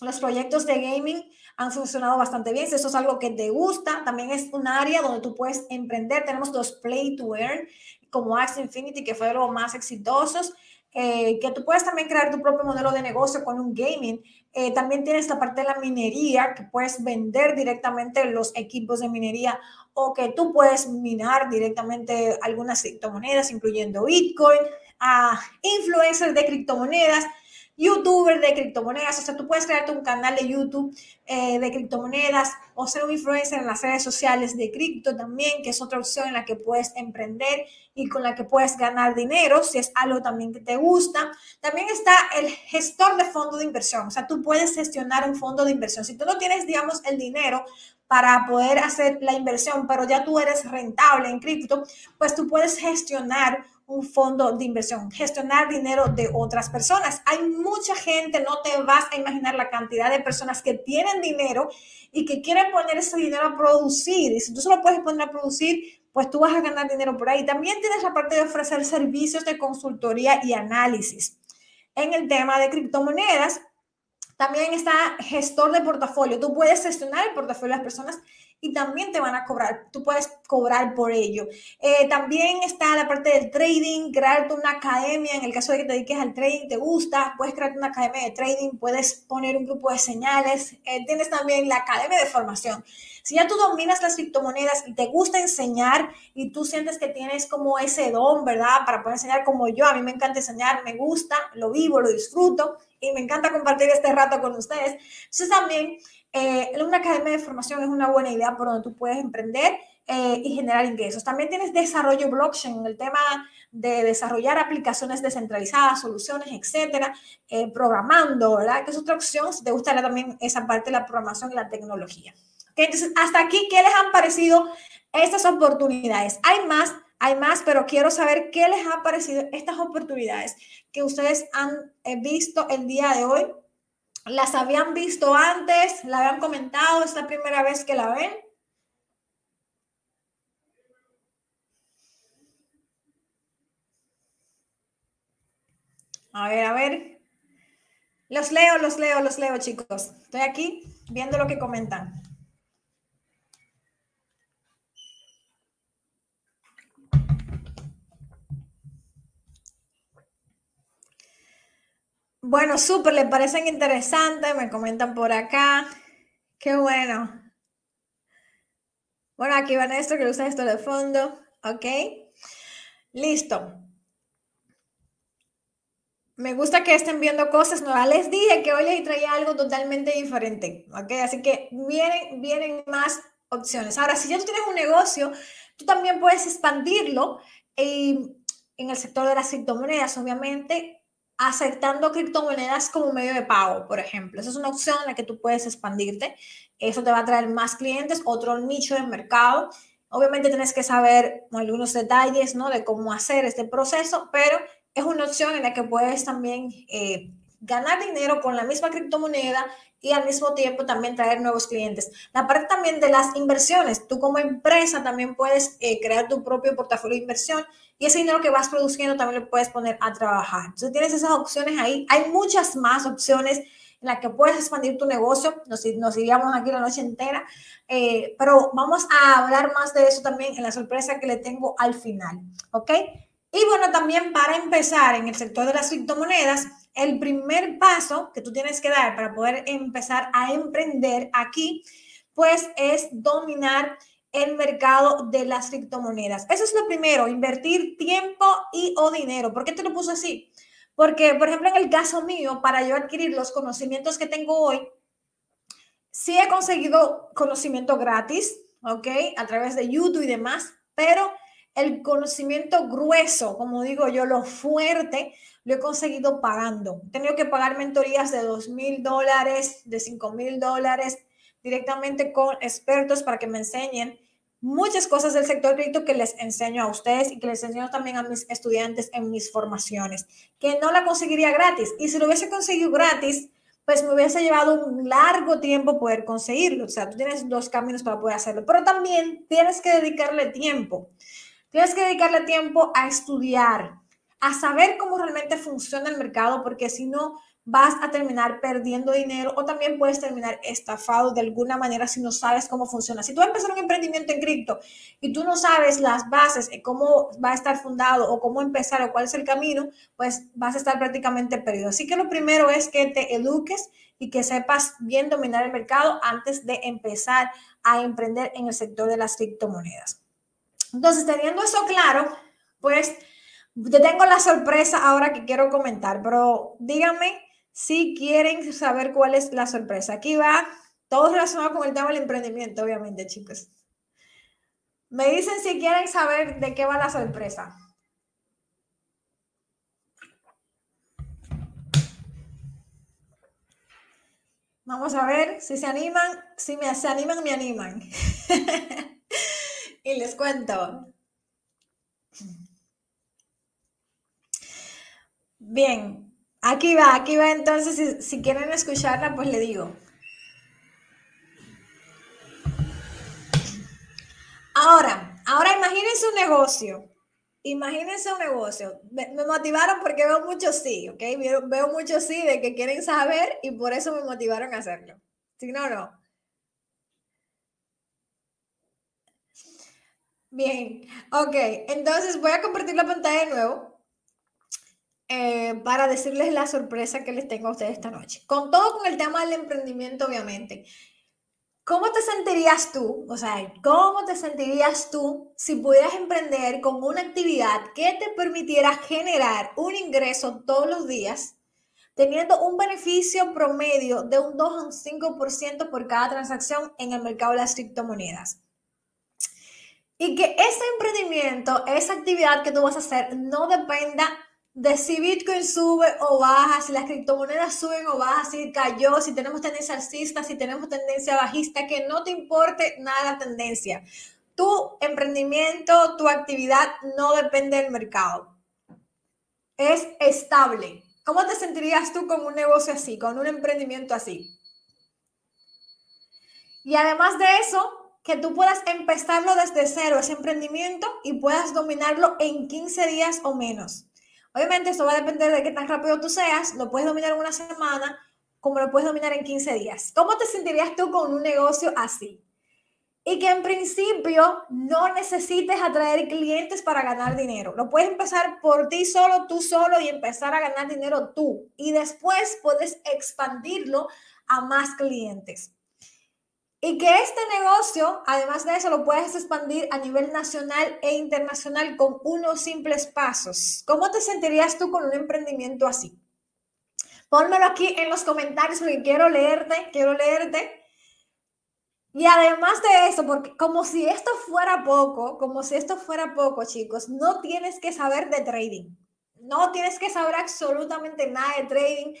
los proyectos de gaming han funcionado bastante bien. Si eso es algo que te gusta, también es un área donde tú puedes emprender. Tenemos los Play to Earn, como Axie Infinity, que fue de los más exitosos. Eh, que tú puedes también crear tu propio modelo de negocio con un gaming. Eh, también tienes la parte de la minería, que puedes vender directamente los equipos de minería o que tú puedes minar directamente algunas criptomonedas, incluyendo Bitcoin, a influencers de criptomonedas youtuber de criptomonedas, o sea, tú puedes crearte un canal de YouTube eh, de criptomonedas o ser un influencer en las redes sociales de cripto también, que es otra opción en la que puedes emprender y con la que puedes ganar dinero, si es algo también que te gusta. También está el gestor de fondo de inversión, o sea, tú puedes gestionar un fondo de inversión. Si tú no tienes, digamos, el dinero para poder hacer la inversión, pero ya tú eres rentable en cripto, pues tú puedes gestionar un fondo de inversión, gestionar dinero de otras personas. Hay mucha gente, no te vas a imaginar la cantidad de personas que tienen dinero y que quieren poner ese dinero a producir. Y si tú solo puedes poner a producir, pues tú vas a ganar dinero por ahí. También tienes la parte de ofrecer servicios de consultoría y análisis. En el tema de criptomonedas, También está gestor de portafolio. Tú puedes gestionar el portafolio de las personas y también te van a cobrar. Tú puedes cobrar por ello. Eh, también está la parte del trading, crearte una academia. En el caso de que te dediques al trading, te gusta, puedes crearte una academia de trading, puedes poner un grupo de señales. Eh, tienes también la academia de formación. Si ya tú dominas las criptomonedas y te gusta enseñar y tú sientes que tienes como ese don, ¿verdad? Para poder enseñar como yo, a mí me encanta enseñar, me gusta, lo vivo, lo disfruto y me encanta compartir este rato con ustedes. Entonces también eh, una academia de formación es una buena idea por donde tú puedes emprender eh, y generar ingresos. También tienes desarrollo blockchain, el tema de desarrollar aplicaciones descentralizadas, soluciones, etcétera, eh, programando, ¿verdad? Que es otra opción si te gustaría también esa parte de la programación y la tecnología. Entonces, hasta aquí, ¿qué les han parecido estas oportunidades? Hay más, hay más, pero quiero saber qué les han parecido estas oportunidades que ustedes han visto el día de hoy ¿Las habían visto antes? ¿La habían comentado? ¿Es la primera vez que la ven? A ver, a ver. Los leo, los leo, los leo, chicos. Estoy aquí viendo lo que comentan. Bueno, súper, les parecen interesantes, me comentan por acá. Qué bueno. Bueno, aquí van esto, que usa esto de fondo. Ok. Listo. Me gusta que estén viendo cosas nuevas. Les dije que hoy les traía algo totalmente diferente. Ok. Así que vienen, vienen más opciones. Ahora, si ya tú tienes un negocio, tú también puedes expandirlo en el sector de las criptomonedas, obviamente, aceptando criptomonedas como medio de pago, por ejemplo. Esa es una opción en la que tú puedes expandirte. Eso te va a traer más clientes, otro nicho de mercado. Obviamente tienes que saber algunos detalles ¿no? de cómo hacer este proceso, pero es una opción en la que puedes también eh, ganar dinero con la misma criptomoneda y al mismo tiempo también traer nuevos clientes. La parte también de las inversiones, tú como empresa también puedes eh, crear tu propio portafolio de inversión y ese dinero que vas produciendo también lo puedes poner a trabajar. Entonces tienes esas opciones ahí. Hay muchas más opciones en las que puedes expandir tu negocio. Nos, nos iríamos aquí la noche entera, eh, pero vamos a hablar más de eso también en la sorpresa que le tengo al final. ¿Ok? Y bueno, también para empezar en el sector de las criptomonedas, el primer paso que tú tienes que dar para poder empezar a emprender aquí, pues es dominar el mercado de las criptomonedas. Eso es lo primero, invertir tiempo y o dinero. ¿Por qué te lo puse así? Porque, por ejemplo, en el caso mío, para yo adquirir los conocimientos que tengo hoy, sí he conseguido conocimiento gratis, ¿ok? A través de YouTube y demás, pero el conocimiento grueso, como digo yo, lo fuerte, lo he conseguido pagando. He tenido que pagar mentorías de dos mil dólares, de cinco mil dólares, directamente con expertos para que me enseñen muchas cosas del sector cripto que les enseño a ustedes y que les enseño también a mis estudiantes en mis formaciones, que no la conseguiría gratis. Y si lo hubiese conseguido gratis, pues me hubiese llevado un largo tiempo poder conseguirlo. O sea, tú tienes dos caminos para poder hacerlo, pero también tienes que dedicarle tiempo. Tienes que dedicarle tiempo a estudiar, a saber cómo realmente funciona el mercado, porque si no, vas a terminar perdiendo dinero o también puedes terminar estafado de alguna manera si no sabes cómo funciona. Si tú vas a empezar un emprendimiento en cripto y tú no sabes las bases, cómo va a estar fundado o cómo empezar o cuál es el camino, pues vas a estar prácticamente perdido. Así que lo primero es que te eduques y que sepas bien dominar el mercado antes de empezar a emprender en el sector de las criptomonedas. Entonces, teniendo eso claro, pues te tengo la sorpresa ahora que quiero comentar, pero díganme si quieren saber cuál es la sorpresa. Aquí va todo relacionado con el tema del emprendimiento, obviamente, chicos. Me dicen si quieren saber de qué va la sorpresa. Vamos a ver si se animan. Si me, se animan, me animan. (laughs) y les cuento. Bien, Aquí va, aquí va entonces, si, quieren escucharla, pues le digo. Ahora, ahora imagínense un negocio imagínense un negocio. Me, motivaron porque veo muchos sí, ¿ok? Veo, muchos sí de que quieren saber y por eso me motivaron a hacerlo. Si no, no. Bien, ok. Entonces voy a compartir la pantalla de nuevo eh, para decirles la sorpresa que les tengo a ustedes esta noche. Con todo con el tema del emprendimiento, obviamente. ¿Cómo te sentirías tú? O sea, ¿cómo te sentirías tú si pudieras emprender con una actividad que te permitiera generar un ingreso todos los días, teniendo un beneficio promedio de un 2 a un 5% por cada transacción en el mercado de las criptomonedas? Y que ese emprendimiento, esa actividad que tú vas a hacer, no dependa de si Bitcoin sube o baja, si las criptomonedas suben o bajan, si cayó, si tenemos tendencia alcista, si tenemos tendencia bajista, que no te importe nada la tendencia. Tu emprendimiento, tu actividad no depende del mercado. Es estable. ¿Cómo te sentirías tú con un negocio así, con un emprendimiento así? Y además de eso, que tú puedas empezarlo desde cero, ese emprendimiento, y puedas dominarlo en 15 días o menos. Obviamente esto va a depender de qué tan rápido tú seas, lo puedes dominar en una semana, como lo puedes dominar en 15 días. ¿Cómo te sentirías tú con un negocio así? Y que en principio no necesites atraer clientes para ganar dinero. Lo puedes empezar por ti solo, tú solo y empezar a ganar dinero tú. Y después puedes expandirlo a más clientes. Y que este negocio, además de eso, lo puedes expandir a nivel nacional e internacional con unos simples pasos. ¿Cómo te sentirías tú con un emprendimiento así? Pónmelo aquí en los comentarios porque quiero leerte, quiero leerte. Y además de eso, porque como si esto fuera poco, como si esto fuera poco, chicos, no tienes que saber de trading. No tienes que saber absolutamente nada de trading.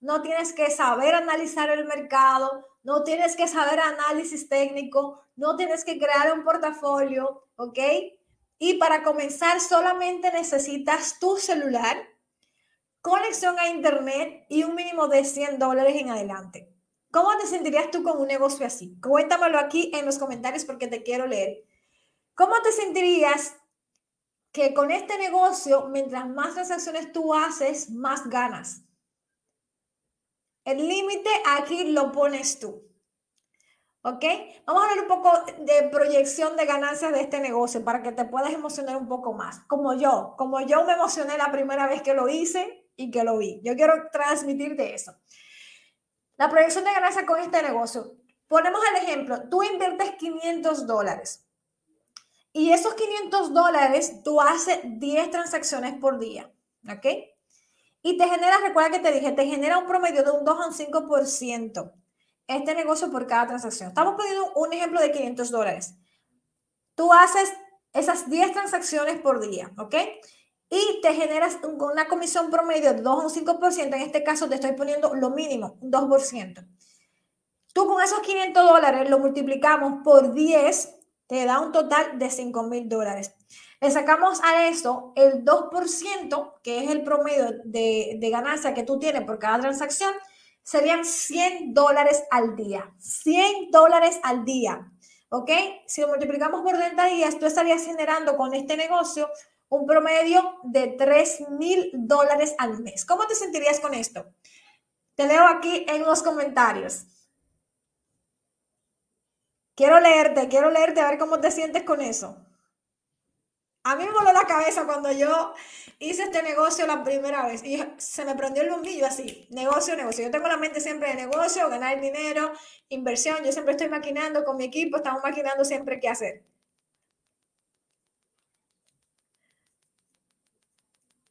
No tienes que saber analizar el mercado no tienes que saber análisis técnico, no tienes que crear un portafolio, ¿ok? Y para comenzar solamente necesitas tu celular, conexión a internet y un mínimo de 100 dólares en adelante. ¿Cómo te sentirías tú con un negocio así? Cuéntamelo aquí en los comentarios porque te quiero leer. ¿Cómo te sentirías que con este negocio, mientras más transacciones tú haces, más ganas? El límite aquí lo pones tú. ¿Ok? Vamos a hablar un poco de proyección de ganancias de este negocio para que te puedas emocionar un poco más. Como yo, como yo me emocioné la primera vez que lo hice y que lo vi. Yo quiero transmitirte eso. La proyección de ganancias con este negocio. Ponemos el ejemplo, tú inviertes 500 dólares y esos 500 dólares tú haces 10 transacciones por día. ¿Ok? Y te genera, recuerda que te dije, te genera un promedio de un 2 a un 5% este negocio por cada transacción. Estamos poniendo un ejemplo de 500 dólares. Tú haces esas 10 transacciones por día, ¿ok? Y te generas una comisión promedio de 2 a un 5%. En este caso te estoy poniendo lo mínimo, un 2%. Tú con esos 500 dólares lo multiplicamos por 10, te da un total de 5 mil dólares. Le sacamos a eso el 2%, que es el promedio de, ganancia que tú tienes por cada transacción, serían 100 dólares al día. 100 dólares al día. ¿Ok? Si lo multiplicamos por 30 días, tú estarías generando con este negocio un promedio de 3 mil dólares al mes. ¿Cómo te sentirías con esto? Te leo aquí en los comentarios. Quiero leerte, quiero leerte a ver cómo te sientes con eso. A mí me voló la cabeza cuando yo hice este negocio la primera vez y se me prendió el bombillo así, negocio, negocio. Yo tengo la mente siempre de negocio, ganar dinero, inversión. Yo siempre estoy maquinando con mi equipo, estamos maquinando siempre qué hacer.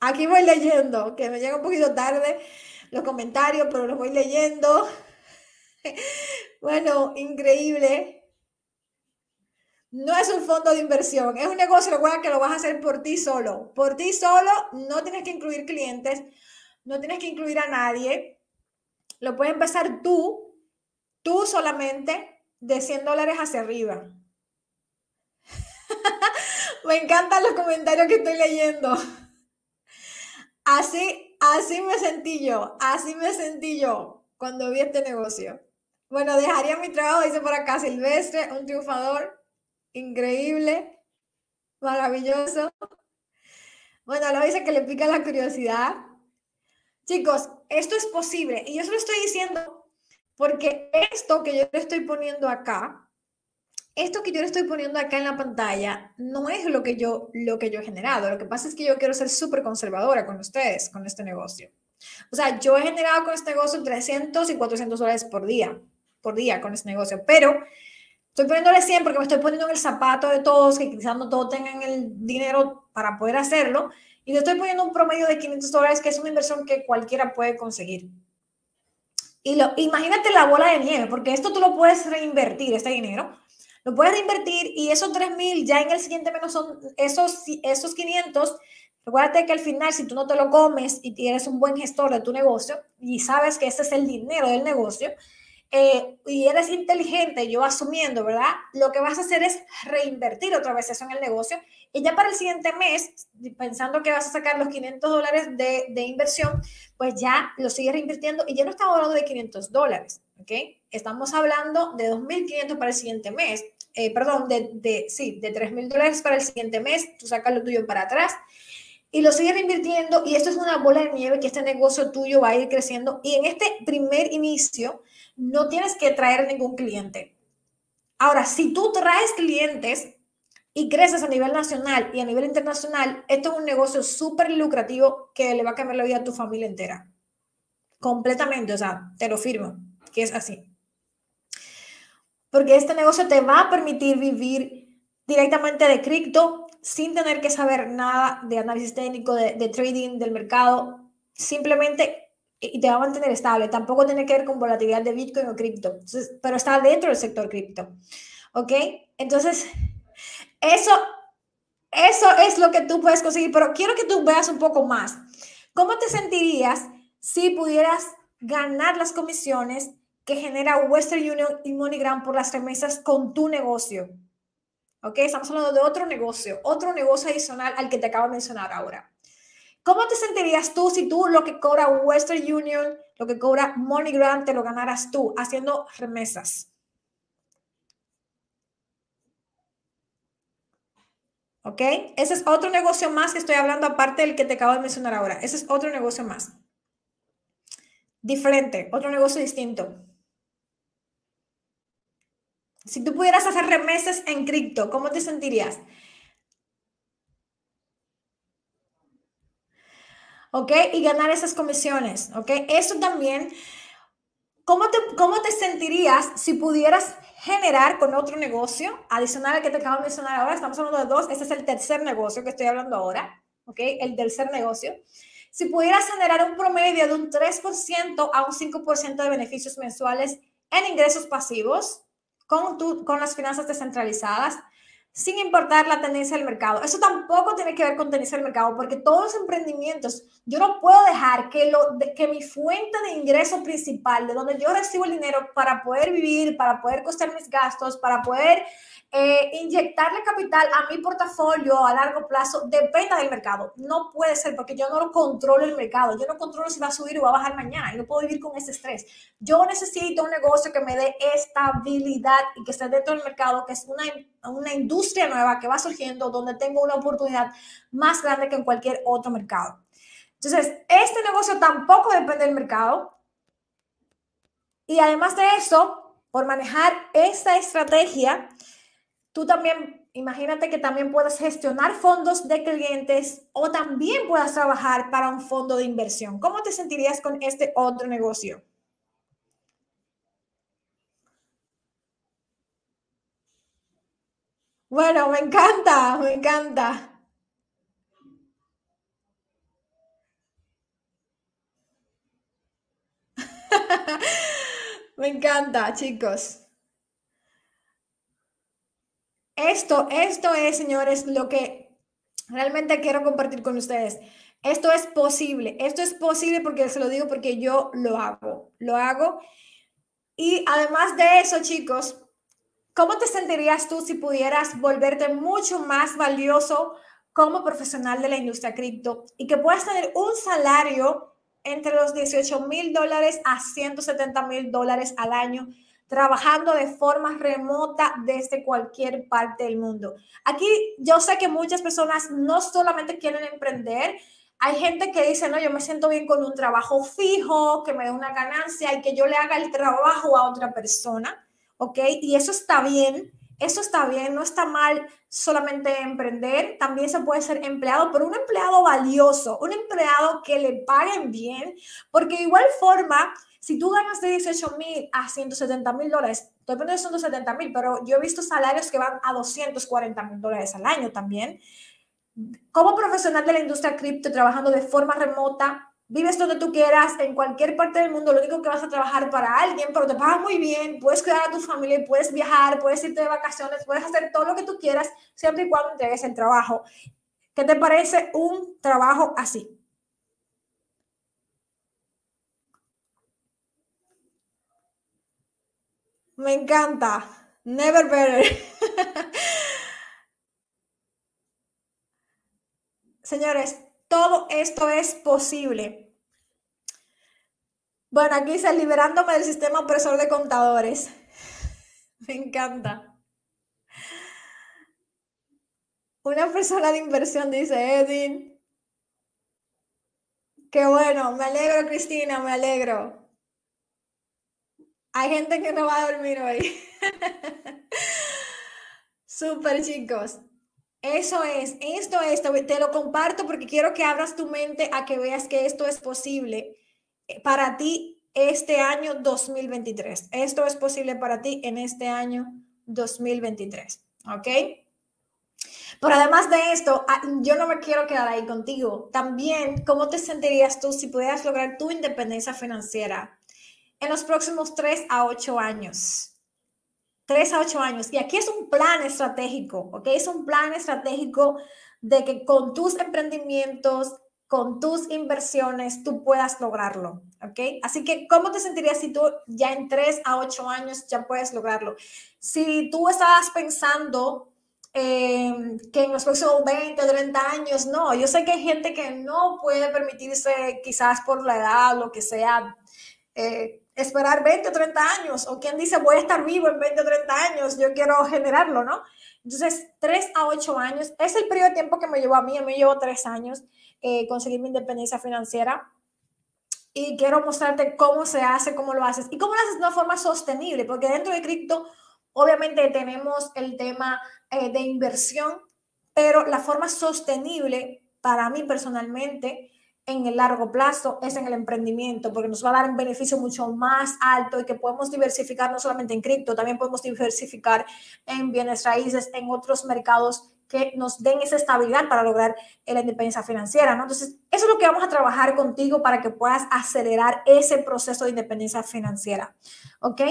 Aquí voy leyendo, que me llega un poquito tarde los comentarios, pero los voy leyendo. (laughs) Bueno, increíble. No es un fondo de inversión, es un negocio que lo vas a hacer por ti solo. Por ti solo, no tienes que incluir clientes, no tienes que incluir a nadie. Lo puedes empezar tú, tú solamente, de 100 dólares hacia arriba. (laughs) me encantan los comentarios que estoy leyendo. Así, así me sentí yo, así me sentí yo cuando vi este negocio. Bueno, dejaría mi trabajo, dice por acá Silvestre, un triunfador increíble, maravilloso. Bueno, lo dice que le pica la curiosidad. Chicos, esto es posible. Y yo se lo estoy diciendo porque esto que yo le estoy poniendo acá, esto que yo le estoy poniendo acá en la pantalla, no es lo que yo, lo que yo he generado. Lo que pasa es que yo quiero ser súper conservadora con ustedes, con este negocio. O sea, yo he generado con este negocio 300 y 400 dólares por día, por día con este negocio, pero estoy poniéndole 100 porque me estoy poniendo en el zapato de todos, que quizás no todos tengan el dinero para poder hacerlo, y le estoy poniendo un promedio de 500 dólares, que es una inversión que cualquiera puede conseguir. Y lo, imagínate la bola de nieve, porque esto tú lo puedes reinvertir, este dinero, lo puedes reinvertir y esos 3.000 ya en el siguiente menos son esos, esos 500 Recuérdate que al final, si tú no te lo comes y tienes un buen gestor de tu negocio y sabes que ese es el dinero del negocio, eh, y eres inteligente, yo asumiendo, ¿verdad? Lo que vas a hacer es reinvertir otra vez eso en el negocio y ya para el siguiente mes, pensando que vas a sacar los 500 dólares de, de inversión, pues ya lo sigues reinvirtiendo y ya no estamos hablando de 500 dólares, ¿ok? Estamos hablando de 2.500 para el siguiente mes, eh, perdón, de, de, sí, de 3.000 dólares para el siguiente mes, tú sacas lo tuyo para atrás y lo sigues reinvirtiendo y esto es una bola de nieve que este negocio tuyo va a ir creciendo y en este primer inicio no tienes que traer ningún cliente. Ahora, si tú traes clientes y creces a nivel nacional y a nivel internacional, esto es un negocio súper lucrativo que le va a cambiar la vida a tu familia entera. Completamente, o sea, te lo firmo, que es así. Porque este negocio te va a permitir vivir directamente de cripto sin tener que saber nada de análisis técnico, de, trading, del mercado, simplemente y te va a mantener estable. Tampoco tiene que ver con volatilidad de Bitcoin o cripto, pero está dentro del sector cripto. ¿Ok? Entonces, eso, eso es lo que tú puedes conseguir, pero quiero que tú veas un poco más. ¿Cómo te sentirías si pudieras ganar las comisiones que genera Western Union y MoneyGram por las remesas con tu negocio? ¿Ok? Estamos hablando de otro negocio, otro negocio adicional al que te acabo de mencionar ahora. ¿Cómo te sentirías tú si tú lo que cobra Western Union, lo que cobra MoneyGram, te lo ganaras tú haciendo remesas? ¿Ok? Ese es otro negocio más que estoy hablando aparte del que te acabo de mencionar ahora. Ese es otro negocio más. Diferente, otro negocio distinto. Si tú pudieras hacer remesas en cripto, ¿cómo te sentirías? ¿Ok? Y ganar esas comisiones, ¿ok? Eso también, ¿cómo te, cómo te sentirías si pudieras generar con otro negocio adicional al que te acabo de mencionar ahora? Estamos hablando de dos, este es el tercer negocio que estoy hablando ahora, ¿ok? El tercer negocio. Si pudieras generar un promedio de un 3% a un 5% de beneficios mensuales en ingresos pasivos, con, tu, con las finanzas descentralizadas, sin importar la tendencia del mercado. Eso tampoco tiene que ver con tendencia del mercado, porque todos los emprendimientos, yo no puedo dejar que, lo, que mi fuente de ingreso principal, de donde yo recibo el dinero para poder vivir, para poder costar mis gastos, para poder eh, inyectarle capital a mi portafolio a largo plazo dependa del mercado. No puede ser porque yo no lo controlo el mercado. Yo no controlo si va a subir o va a bajar mañana. Y no puedo vivir con ese estrés. Yo necesito un negocio que me dé estabilidad y que esté dentro del mercado, que es una, una industria nueva que va surgiendo, donde tengo una oportunidad más grande que en cualquier otro mercado. Entonces, este negocio tampoco depende del mercado. Y además de eso, por manejar esta estrategia, Tú también, imagínate que también puedas gestionar fondos de clientes o también puedas trabajar para un fondo de inversión. ¿Cómo te sentirías con este otro negocio? Bueno, me encanta, me encanta. (laughs) me encanta, chicos. Esto, esto es, señores, lo que realmente quiero compartir con ustedes. Esto es posible, esto es posible porque se lo digo porque yo lo hago, lo hago. Y además de eso, chicos, ¿cómo te sentirías tú si pudieras volverte mucho más valioso como profesional de la industria cripto y que puedas tener un salario entre los 18 mil dólares a 170 mil dólares al año trabajando de forma remota desde cualquier parte del mundo. Aquí yo sé que muchas personas no solamente quieren emprender, hay gente que dice, no, yo me siento bien con un trabajo fijo, que me dé una ganancia y que yo le haga el trabajo a otra persona, ¿ok? Y eso está bien, eso está bien, no está mal solamente emprender, también se puede ser empleado, pero un empleado valioso, un empleado que le paguen bien, porque de igual forma, si tú ganas de 18 mil a 170 mil dólares, estoy poniendo 170 mil, pero yo he visto salarios que van a 240 mil dólares al año también. Como profesional de la industria cripto, trabajando de forma remota, vives donde tú quieras, en cualquier parte del mundo, lo único que vas a trabajar para alguien, pero te pagan muy bien, puedes cuidar a tu familia, puedes viajar, puedes irte de vacaciones, puedes hacer todo lo que tú quieras, siempre y cuando entregues el trabajo. ¿Qué te parece un trabajo así? Me encanta. Never better. Señores, todo esto es posible. Bueno, aquí dice liberándome del sistema opresor de contadores. (laughs) Me encanta. Una persona de inversión, dice Edwin. Qué bueno, me alegro, Cristina, me alegro. Hay gente que no va a dormir hoy. (laughs) Súper, chicos. Eso es, esto es, te lo comparto porque quiero que abras tu mente a que veas que esto es posible eh, para ti este año 2023. Esto es posible para ti en este año 2023, ¿ok? Pero además de esto, ah, yo no me quiero quedar ahí contigo. También, ¿cómo te sentirías tú si pudieras lograr tu independencia financiera? En los próximos 3 a 8 años. 3 a 8 años. Y aquí es un plan estratégico, ¿ok? Es un plan estratégico de que con tus emprendimientos, con tus inversiones, tú puedas lograrlo, ¿ok? Así que, ¿cómo te sentirías si tú ya en 3 a 8 años ya puedes lograrlo? Si tú estabas pensando eh, que en los próximos 20 o 30 años, no, yo sé que hay gente que no puede permitirse quizás por la edad, lo que sea, eh, esperar 20 o 30 años, o quien dice voy a estar vivo en 20 o 30 años, yo quiero generarlo, ¿no? Entonces, 3 a 8 años es el periodo de tiempo que me llevó a mí, a mí llevo 3 años eh, conseguir mi independencia financiera y quiero mostrarte cómo se hace, cómo lo haces y cómo lo haces de una forma sostenible, porque dentro de cripto obviamente tenemos el tema eh, de inversión, pero la forma sostenible para mí personalmente en el largo plazo es en el emprendimiento, porque nos va a dar un beneficio mucho más alto y que podemos diversificar no solamente en cripto, también podemos diversificar en bienes raíces, en otros mercados que nos den esa estabilidad para lograr la independencia financiera, ¿no? Entonces, eso es lo que vamos a trabajar contigo para que puedas acelerar ese proceso de independencia financiera, ¿ok?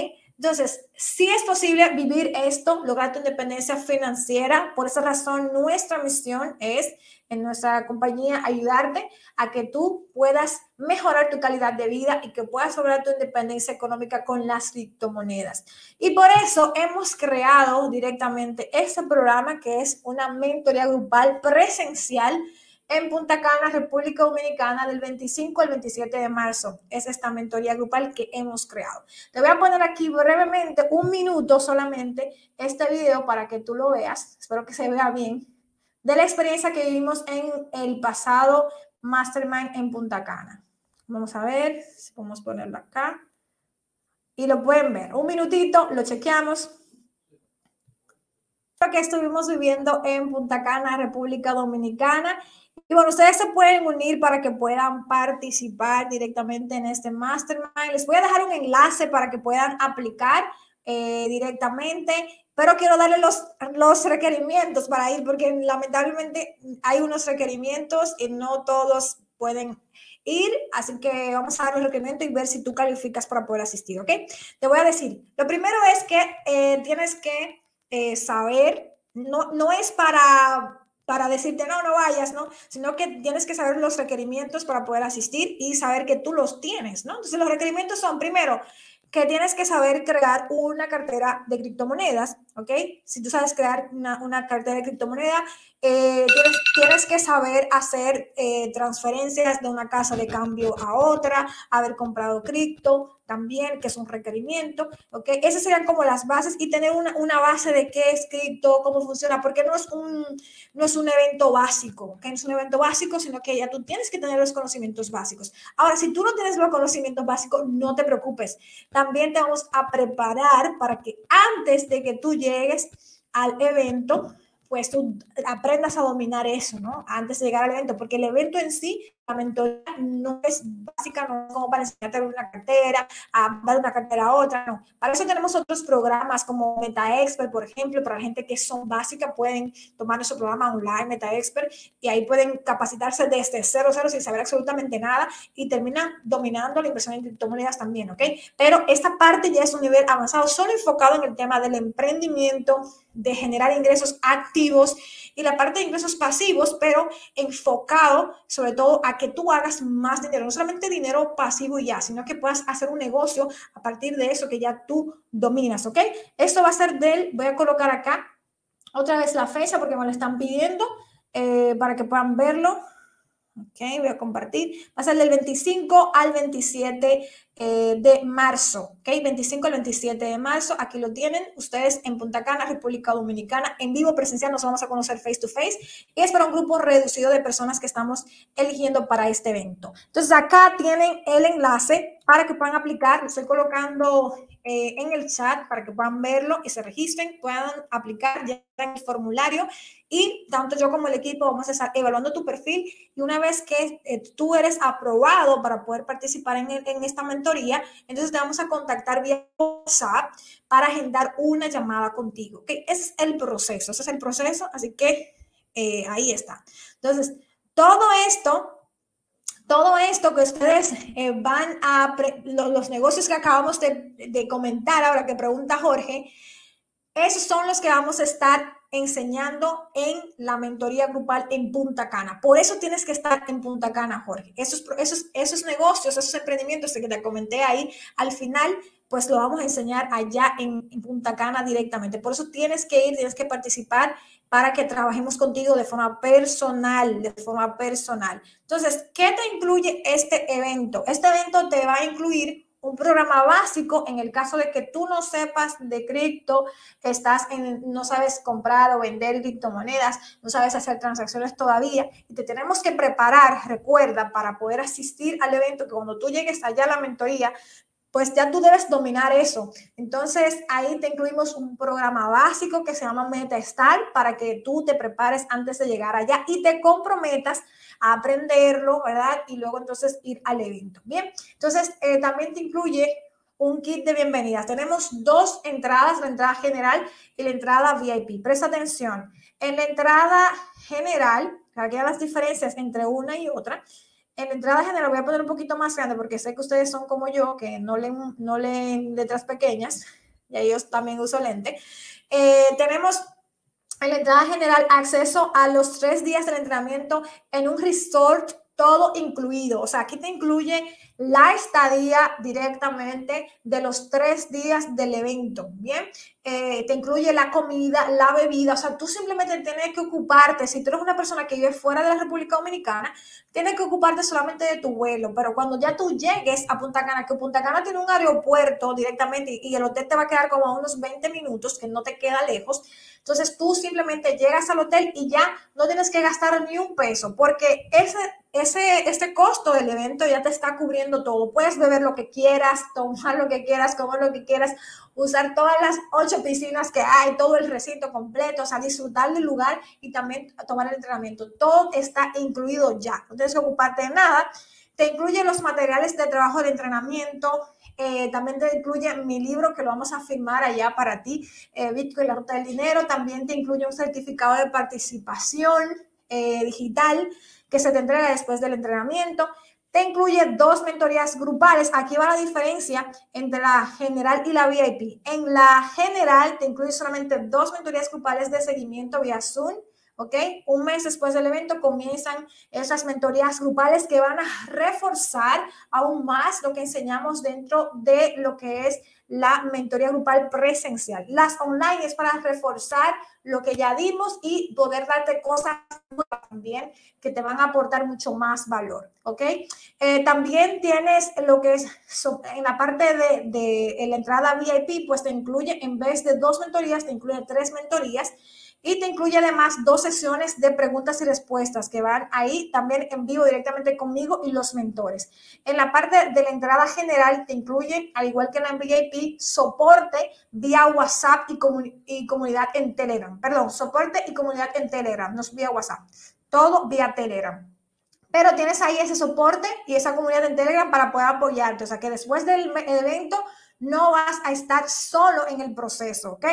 Entonces, si es posible vivir esto, lograr tu independencia financiera. Por esa razón, nuestra misión es en nuestra compañía ayudarte a que tú puedas mejorar tu calidad de vida y que puedas lograr tu independencia económica con las criptomonedas. Y por eso hemos creado directamente este programa que es una mentoría grupal presencial en Punta Cana, República Dominicana, del 25 al 27 de marzo. Es esta mentoría grupal que hemos creado. Te voy a poner aquí brevemente, un minuto solamente, este video para que tú lo veas. Espero que se vea bien. De la experiencia que vivimos en el pasado Mastermind en Punta Cana. Vamos a ver si podemos ponerlo acá. Y lo pueden ver. Un minutito, lo chequeamos. Lo que estuvimos viviendo en Punta Cana, República Dominicana. Y bueno, ustedes se pueden unir para que puedan participar directamente en este mastermind. Les voy a dejar un enlace para que puedan aplicar eh, directamente, pero quiero darle los, los requerimientos para ir, porque lamentablemente hay unos requerimientos y no todos pueden ir, así que vamos a dar los requerimientos y ver si tú calificas para poder asistir, ¿ok? Te voy a decir, lo primero es que eh, tienes que eh, saber, no, no es para para decirte, no, no vayas, ¿no? Sino que tienes que saber los requerimientos para poder asistir y saber que tú los tienes, ¿no? Entonces los requerimientos son, primero, que tienes que saber crear una cartera de criptomonedas. ¿Ok? Si tú sabes crear una, una cartera de criptomoneda, eh, tienes, que saber hacer eh, transferencias de una casa de cambio a otra, haber comprado cripto también, que es un requerimiento, ¿ok? Esas serían como las bases y tener una, una, base de qué es cripto, cómo funciona, porque no es un, no es un evento básico, ¿ok? No es un evento básico, sino que ya tú tienes que tener los conocimientos básicos. Ahora, si tú no tienes los conocimientos básicos, no te preocupes. También te vamos a preparar para que antes de que tú llegues al evento, pues tú aprendas a dominar eso, ¿no? Antes de llegar al evento, porque el evento en sí la no es básica, no es como para enseñarte una cartera, a dar una cartera a otra, no. Para eso tenemos otros programas como Meta Expert, por ejemplo, para la gente que son básicas, pueden tomar nuestro programa online, Meta Expert, y ahí pueden capacitarse desde cero, cero, sin saber absolutamente nada, y terminan dominando la inversión en criptomonedas también, ¿ok? Pero esta parte ya es un nivel avanzado, solo enfocado en el tema del emprendimiento, de generar ingresos activos y la parte de ingresos pasivos, pero enfocado sobre todo a que tú hagas más dinero, no solamente dinero pasivo y ya, sino que puedas hacer un negocio a partir de eso que ya tú dominas, ¿ok? Esto va a ser del, voy a colocar acá otra vez la fecha porque me lo están pidiendo eh, para que puedan verlo. Ok, voy a compartir. Va a ser del 25 al 27 eh, de marzo. Ok, 25 al 27 de marzo. Aquí lo tienen. Ustedes en Punta Cana, República Dominicana, en vivo presencial. Nos vamos a conocer face to face. Es para un grupo reducido de personas que estamos eligiendo para este evento. Entonces, acá tienen el enlace para que puedan aplicar. Estoy colocando eh, en el chat para que puedan verlo y se registren, puedan aplicar ya en el formulario y tanto yo como el equipo vamos a estar evaluando tu perfil y una vez que eh, tú eres aprobado para poder participar en, en, esta mentoría, entonces te vamos a contactar vía WhatsApp para agendar una llamada contigo. ¿okay? Es el proceso, ese es el proceso, así que eh, ahí está. Entonces, todo esto todo esto que ustedes eh, van a, los, negocios que acabamos de, comentar ahora que pregunta Jorge, esos son los que vamos a estar enseñando en la mentoría grupal en Punta Cana. Por eso tienes que estar en Punta Cana, Jorge. Esos, esos, esos negocios, esos emprendimientos que te comenté ahí, al final, pues lo vamos a enseñar allá en, en Punta Cana directamente. Por eso tienes que ir, tienes que participar para que trabajemos contigo de forma personal, de forma personal. Entonces, ¿qué te incluye este evento? Este evento te va a incluir un programa básico en el caso de que tú no sepas de cripto, estás en, no sabes comprar o vender criptomonedas, no sabes hacer transacciones todavía y te tenemos que preparar, recuerda, para poder asistir al evento, que cuando tú llegues allá a la mentoría, pues ya tú debes dominar eso. Entonces, ahí te incluimos un programa básico que se llama MetaStar para que tú te prepares antes de llegar allá y te comprometas a aprenderlo, ¿verdad? Y luego entonces ir al evento. Bien, entonces eh, también te incluye un kit de bienvenida. Tenemos dos entradas, la entrada general y la entrada VIP. Presta atención. En la entrada general, aquí hay las diferencias entre una y otra, en la entrada general voy a poner un poquito más grande porque sé que ustedes son como yo, que no leen, no leen letras pequeñas, y ellos también uso lente. Eh, tenemos en la entrada general acceso a los tres días del entrenamiento en un resort todo incluido. O sea, aquí te incluye la estadía directamente de los tres días del evento, ¿bien? Eh, te incluye la comida, la bebida, o sea, tú simplemente tienes que ocuparte, si tú eres una persona que vive fuera de la República Dominicana, tienes que ocuparte solamente de tu vuelo, pero cuando ya tú llegues a Punta Cana, que Punta Cana tiene un aeropuerto directamente y el hotel te va a quedar como a unos 20 minutos, que no te queda lejos, entonces tú simplemente llegas al hotel y ya no tienes que gastar ni un peso, porque ese, ese, este costo del evento ya te está cubriendo todo. Puedes beber lo que quieras, tomar lo que quieras, comer lo que quieras, usar todas las ocho piscinas que hay, todo el recinto completo, o sea, disfrutar del lugar y también tomar el entrenamiento. Todo está incluido ya. No tienes que ocuparte de nada. Te incluye los materiales de trabajo de entrenamiento, eh, también te incluye mi libro que lo vamos a firmar allá para ti, eh, Bitcoin, la ruta del dinero. También te incluye un certificado de participación eh, digital que se te entrega después del entrenamiento. Te incluye dos mentorías grupales. Aquí va la diferencia entre la general y la VIP. En la general te incluye solamente dos mentorías grupales de seguimiento vía Zoom. ¿Ok? Un mes después del evento comienzan esas mentorías grupales que van a reforzar aún más lo que enseñamos dentro de lo que es la mentoría grupal presencial. Las online es para reforzar lo que ya dimos y poder darte cosas también que te van a aportar mucho más valor, ¿ok? Eh, también tienes lo que es en la parte de, de la entrada VIP, pues te incluye, en vez de dos mentorías, te incluye tres mentorías y te incluye además dos sesiones de preguntas y respuestas que van ahí también en vivo directamente conmigo y los mentores. En la parte de la entrada general te incluye, al igual que en la VIP, soporte vía WhatsApp y, y comunidad en Telegram. Perdón, soporte y comunidad en Telegram, no es vía WhatsApp. Todo vía Telegram. Pero tienes ahí ese soporte y esa comunidad en Telegram para poder apoyarte. O sea que después del evento no vas a estar solo en el proceso, ¿ok?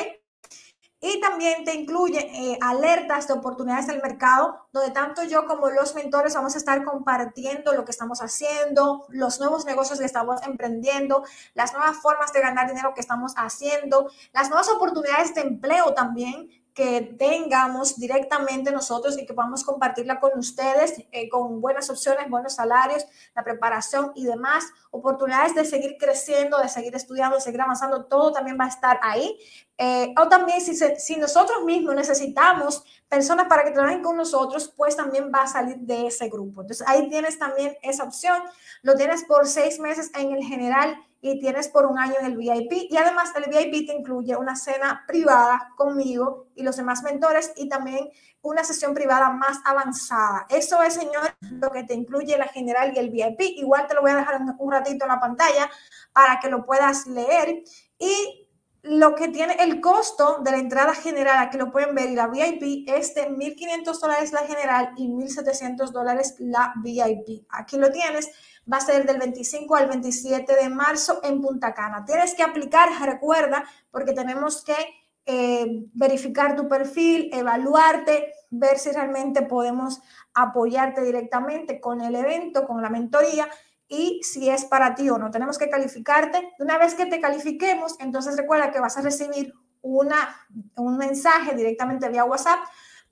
Y también te incluye eh, alertas de oportunidades del mercado, donde tanto yo como los mentores vamos a estar compartiendo lo que estamos haciendo, los nuevos negocios que estamos emprendiendo, las nuevas formas de ganar dinero que estamos haciendo, las nuevas oportunidades de empleo también que tengamos directamente nosotros y que podamos compartirla con ustedes eh, con buenas opciones, buenos salarios, la preparación y demás, oportunidades de seguir creciendo, de seguir estudiando, de seguir avanzando, todo también va a estar ahí. Eh, o también si, si nosotros mismos necesitamos personas para que trabajen con nosotros, pues también va a salir de ese grupo. Entonces ahí tienes también esa opción, lo tienes por seis meses en el general y tienes por un año en el VIP. Y además el VIP te incluye una cena privada conmigo y los demás mentores y también una sesión privada más avanzada. Eso es, señor, lo que te incluye la general y el VIP. Igual te lo voy a dejar un ratito en la pantalla para que lo puedas leer. Y lo que tiene el costo de la entrada general, aquí lo pueden ver, y la VIP es de 1.500 dólares la general y 1.700 dólares la VIP. Aquí lo tienes va a ser del 25 al 27 de marzo en Punta Cana. Tienes que aplicar, recuerda, porque tenemos que eh, verificar tu perfil, evaluarte, ver si realmente podemos apoyarte directamente con el evento, con la mentoría y si es para ti o no. Tenemos que calificarte. Una vez que te califiquemos, entonces recuerda que vas a recibir una, un mensaje directamente vía WhatsApp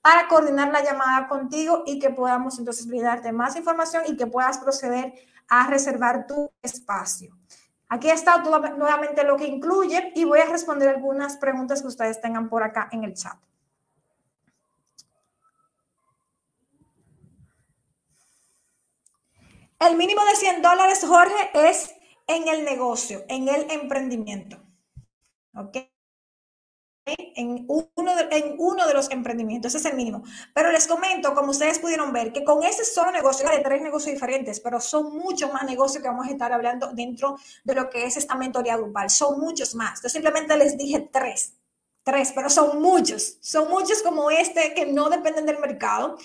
para coordinar la llamada contigo y que podamos entonces brindarte más información y que puedas proceder a reservar tu espacio. Aquí está nuevamente lo que incluye y voy a responder algunas preguntas que ustedes tengan por acá en el chat. El mínimo de 100 dólares, Jorge, es en el negocio, en el emprendimiento. ¿Ok? En uno, de, en uno de los emprendimientos, ese es el mínimo. Pero les comento, como ustedes pudieron ver, que con ese solo negocio, de tres negocios diferentes, pero son muchos más negocios que vamos a estar hablando dentro de lo que es esta mentoría grupal. Son muchos más. Yo simplemente les dije tres, tres, pero son muchos. Son muchos como este que no dependen del mercado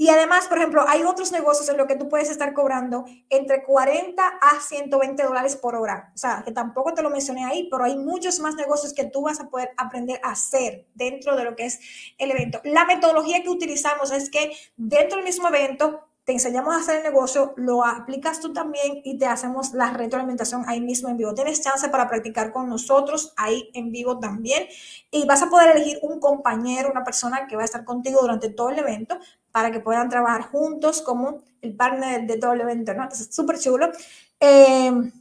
y además, por ejemplo, hay otros negocios en los que tú puedes estar cobrando entre 40 a 120 dólares por hora. O sea, que tampoco te lo mencioné ahí, pero hay muchos más negocios que tú vas a poder aprender a hacer dentro de lo que es el evento. La metodología que utilizamos es que dentro del mismo evento te enseñamos a hacer el negocio, lo aplicas tú también y te hacemos la retroalimentación ahí mismo en vivo. Tienes chance para practicar con nosotros ahí en vivo también y vas a poder elegir un compañero, una persona que va a estar contigo durante todo el evento para que puedan trabajar juntos como el partner de todo el evento, ¿no? Entonces, súper chulo. Em,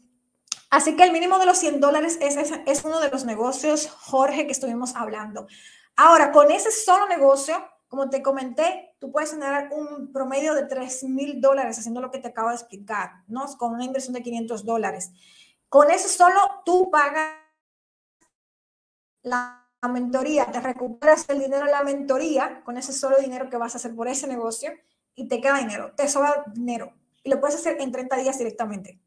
así que el mínimo de los 100 dólares es, es, es uno de los negocios, Jorge, que estuvimos hablando. Ahora, con ese solo negocio, como te comenté, tú puedes generar un promedio de 3 mil dólares haciendo lo que te acabo de explicar, ¿no? Con una inversión de 500 dólares. Con eso solo tú pagas la mentoría, te recuperas el dinero de la mentoría con ese solo dinero que vas a hacer por ese negocio y te queda dinero, te sobra dinero y lo puedes hacer en 30 días directamente.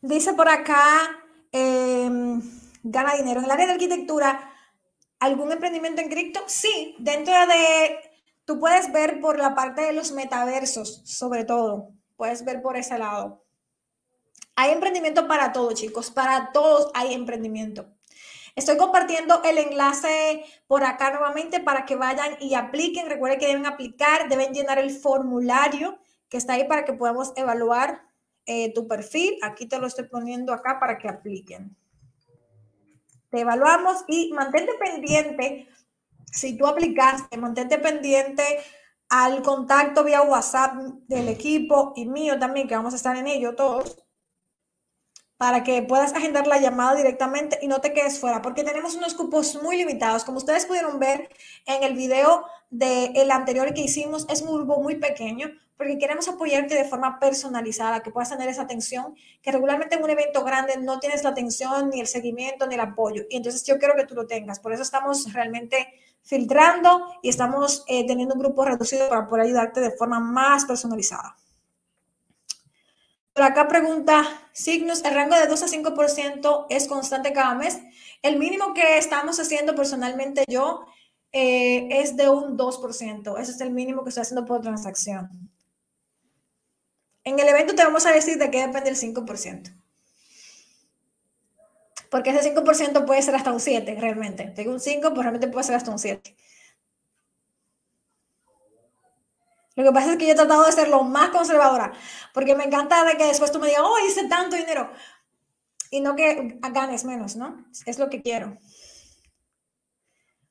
Dice por acá, em, gana dinero. En el área de arquitectura, ¿algún emprendimiento en cripto? Sí, dentro de, tú puedes ver por la parte de los metaversos, sobre todo, puedes ver por ese lado. Hay emprendimiento para todos, chicos, para todos hay emprendimiento. Estoy compartiendo el enlace por acá nuevamente para que vayan y apliquen. Recuerden que deben aplicar, deben llenar el formulario que está ahí para que podamos evaluar eh, tu perfil. Aquí te lo estoy poniendo acá para que apliquen. Te evaluamos y mantente pendiente. Si tú aplicaste, mantente pendiente al contacto vía WhatsApp del equipo y mío también, que vamos a estar en ello todos, para que puedas agendar la llamada directamente y no te quedes fuera, porque tenemos unos cupos muy limitados. Como ustedes pudieron ver en el video del anterior que hicimos, es un grupo muy pequeño, porque queremos apoyarte de forma personalizada, que puedas tener esa atención, que regularmente en un evento grande no tienes la atención, ni el seguimiento, ni el apoyo. Y entonces yo quiero que tú lo tengas. Por eso estamos realmente filtrando y estamos eh, teniendo un grupo reducido para poder ayudarte de forma más personalizada. Por acá pregunta, signos, el rango de 2 a 5% es constante cada mes. El mínimo que estamos haciendo personalmente yo eh, es de un 2%. Ese es el mínimo que estoy haciendo por transacción. En el evento te vamos a decir de qué depende el 5%. Porque ese 5% puede ser hasta un 7 realmente. Tengo un 5, pues realmente puede ser hasta un 7. Lo que pasa es que yo he tratado de ser lo más conservadora, porque me encanta de que después tú me digas, oh, hice tanto dinero, y no que ganes menos, ¿no? Es lo que quiero.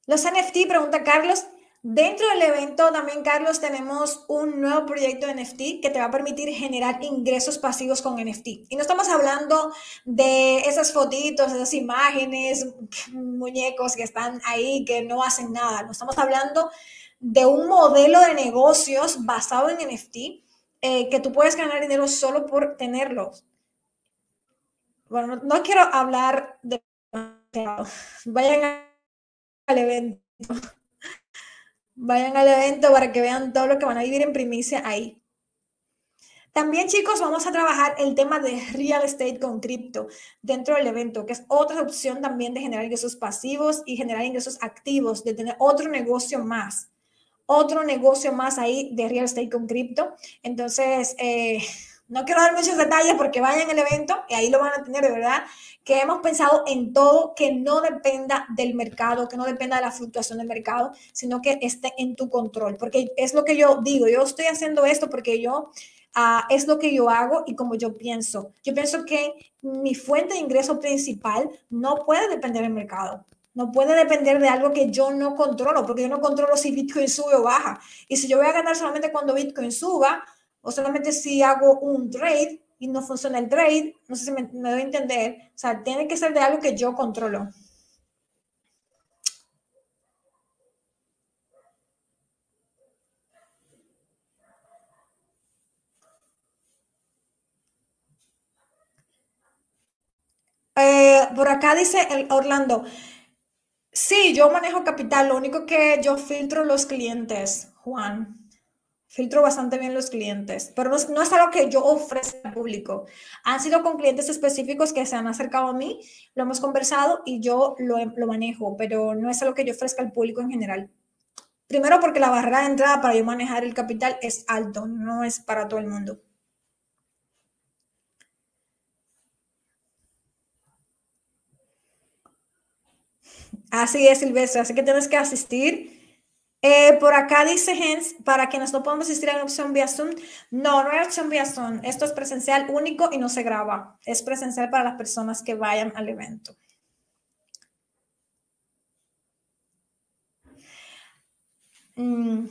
Los NFT, pregunta Carlos. Dentro del evento también, Carlos, tenemos un nuevo proyecto de NFT que te va a permitir generar ingresos pasivos con NFT. Y no estamos hablando de esas fotitos, esas imágenes, muñecos que están ahí, que no hacen nada. No estamos hablando de un modelo de negocios basado en NFT eh, que tú puedes ganar dinero solo por tenerlos. Bueno, no, quiero hablar de... (laughs) Vayan al evento. Vayan al evento para que vean todo lo que van a vivir en primicia ahí. También, chicos, vamos a trabajar el tema de real estate con cripto dentro del evento, que es otra opción también de generar ingresos pasivos y generar ingresos activos, de tener otro negocio más otro negocio más ahí de real estate con cripto. Entonces, eh, no quiero dar muchos detalles porque vayan al evento y ahí lo van a tener de verdad, que hemos pensado en todo que no dependa del mercado, que no dependa de la fluctuación del mercado, sino que esté en tu control. Porque es lo que yo digo, yo estoy haciendo esto porque yo uh, es lo que yo hago y como yo pienso. Yo pienso que mi fuente de ingreso principal no puede depender del mercado. No puede depender de algo que yo no controlo, porque yo no controlo si Bitcoin sube o baja. Y si yo voy a ganar solamente cuando Bitcoin suba, o solamente si hago un trade y no funciona el trade, no sé si me, doy a entender. O sea, tiene que ser de algo que yo controlo. Eh, por acá dice Orlando, Sí, yo manejo capital, lo único que yo filtro los clientes, Juan. Filtro bastante bien los clientes, pero no, es algo que yo ofrezca al público. Han sido con clientes específicos que se han acercado a mí, lo hemos conversado y yo lo, lo manejo, pero no es algo que yo ofrezca al público en general. Primero porque la barrera de entrada para yo manejar el capital es alto, no es para todo el mundo. Así es, Silvestre, así que tienes que asistir. Eh, por acá dice Hens, para quienes no podemos asistir a una opción vía Zoom, no, no hay opción vía Zoom, esto es presencial único y no se graba, es presencial para las personas que vayan al evento. Mm,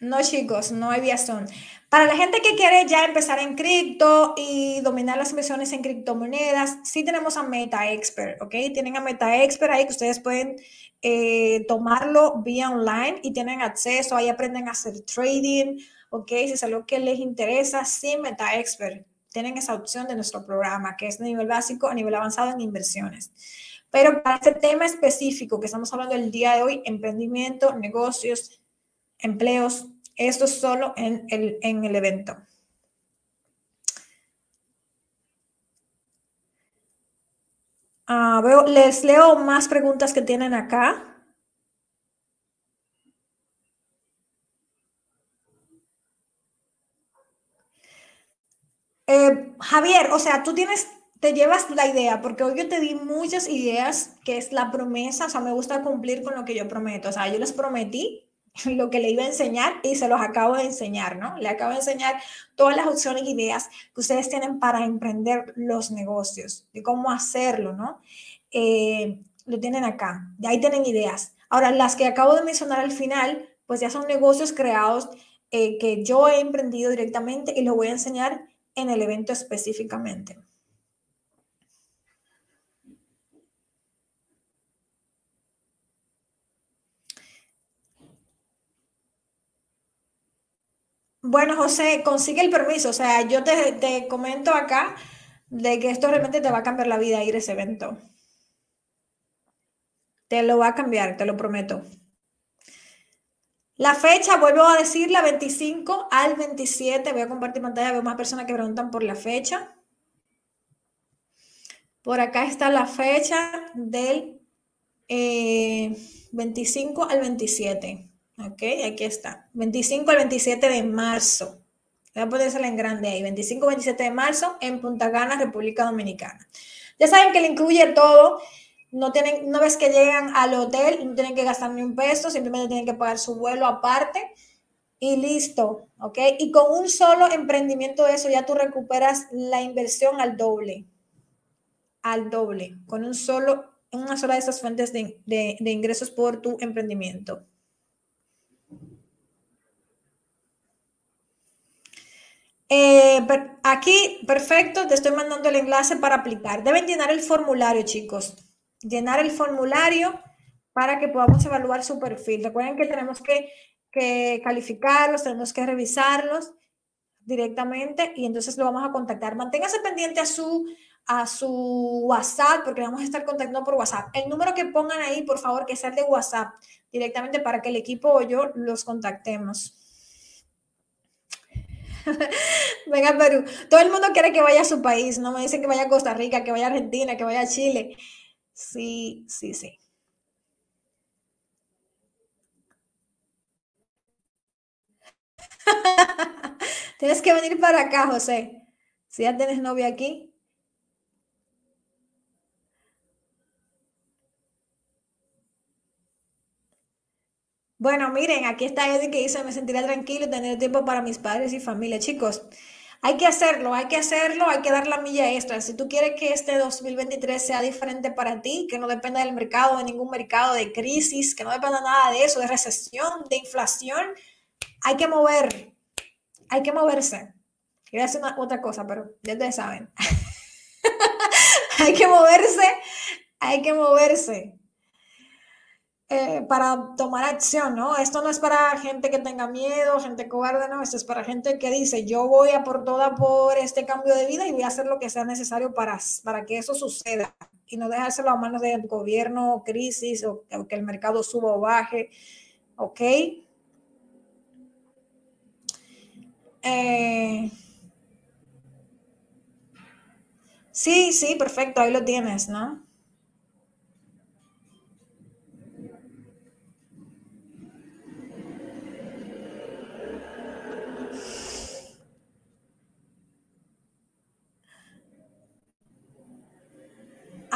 no, chicos, no hay vía Zoom. Para la gente que quiere ya empezar en cripto y dominar las inversiones en criptomonedas, sí tenemos a Meta Expert, ¿ok? Tienen a Meta Expert ahí que ustedes pueden eh, tomarlo vía online y tienen acceso, ahí aprenden a hacer trading, ¿ok? Si es algo que les interesa, sí, Meta Expert. Tienen esa opción de nuestro programa, que es de nivel básico a nivel avanzado en inversiones. Pero para este tema específico que estamos hablando el día de hoy, emprendimiento, negocios, empleos, esto solo en el, en el evento. Ah, veo, les leo más preguntas que tienen acá. Eh, Javier, o sea, tú tienes, te llevas la idea, porque hoy yo te di muchas ideas, que es la promesa, o sea, me gusta cumplir con lo que yo prometo, o sea, yo les prometí (laughs) lo que le iba a enseñar y se los acabo de enseñar, ¿no? Le acabo de enseñar todas las opciones y ideas que ustedes tienen para emprender los negocios, de cómo hacerlo, ¿no? Eh, lo tienen acá, de ahí tienen ideas. Ahora, las que acabo de mencionar al final, pues ya son negocios creados eh, que yo he emprendido directamente y lo voy a enseñar en el evento específicamente. Bueno, José, consigue el permiso. O sea, yo te, te comento acá de que esto realmente te va a cambiar la vida ir ese evento. Te lo va a cambiar, te lo prometo. La fecha, vuelvo a decir, la 25 al 27. Voy a compartir pantalla, veo más personas que preguntan por la fecha. Por acá está la fecha del 25 eh, al 27. Ok, aquí está. 25 al 27 de marzo. Voy a ponérsela en grande ahí. 25 al 27 de marzo en Punta Gana, República Dominicana. Ya saben que le incluye todo no tienen, una vez que llegan al hotel, no tienen que gastar ni un peso, simplemente tienen que pagar su vuelo aparte y listo, ¿ok? Y con un solo emprendimiento de eso ya tú recuperas la inversión al doble, al doble, con un solo, una sola de esas fuentes de, de ingresos por tu emprendimiento. Eh, aquí, perfecto, te estoy mandando el enlace para aplicar. Deben llenar el formulario, chicos llenar el formulario para que podamos evaluar su perfil. Recuerden que tenemos que, calificarlos, tenemos que revisarlos directamente y entonces lo vamos a contactar. Manténgase pendiente a su, a su WhatsApp porque vamos a estar contactando por WhatsApp. El número que pongan ahí, por favor, que sea el de WhatsApp directamente para que el equipo o yo los contactemos. (laughs) Venga, Perú. Todo el mundo quiere que vaya a su país, no me dicen que vaya a Costa Rica, que vaya a Argentina, que vaya a Chile. Sí, sí, sí. (laughs) Tienes que venir para acá, José. Si ya tienes novia aquí. Bueno, miren, aquí está Eddie que dice, me sentiré tranquilo tener tiempo para mis padres y familia. Chicos, hay que hacerlo, hay que hacerlo, hay que dar la milla extra. Si tú quieres que este 2023 sea diferente para ti, que no dependa del mercado, de ningún mercado, de crisis, que no dependa nada de eso, de recesión, de inflación, hay que mover, hay que moverse. Quiero hacer otra cosa, pero ya ustedes saben. (laughs) hay que moverse, hay que moverse. Eh, para tomar acción, ¿no? Esto no es para gente que tenga miedo, gente cobarde, no, esto es para gente que dice, yo voy a por toda por este cambio de vida y voy a hacer lo que sea necesario para, para que eso suceda y no dejárselo a manos del gobierno, crisis o, que el mercado suba o baje, ¿ok? Eh, sí, sí, perfecto, ahí lo tienes, ¿no?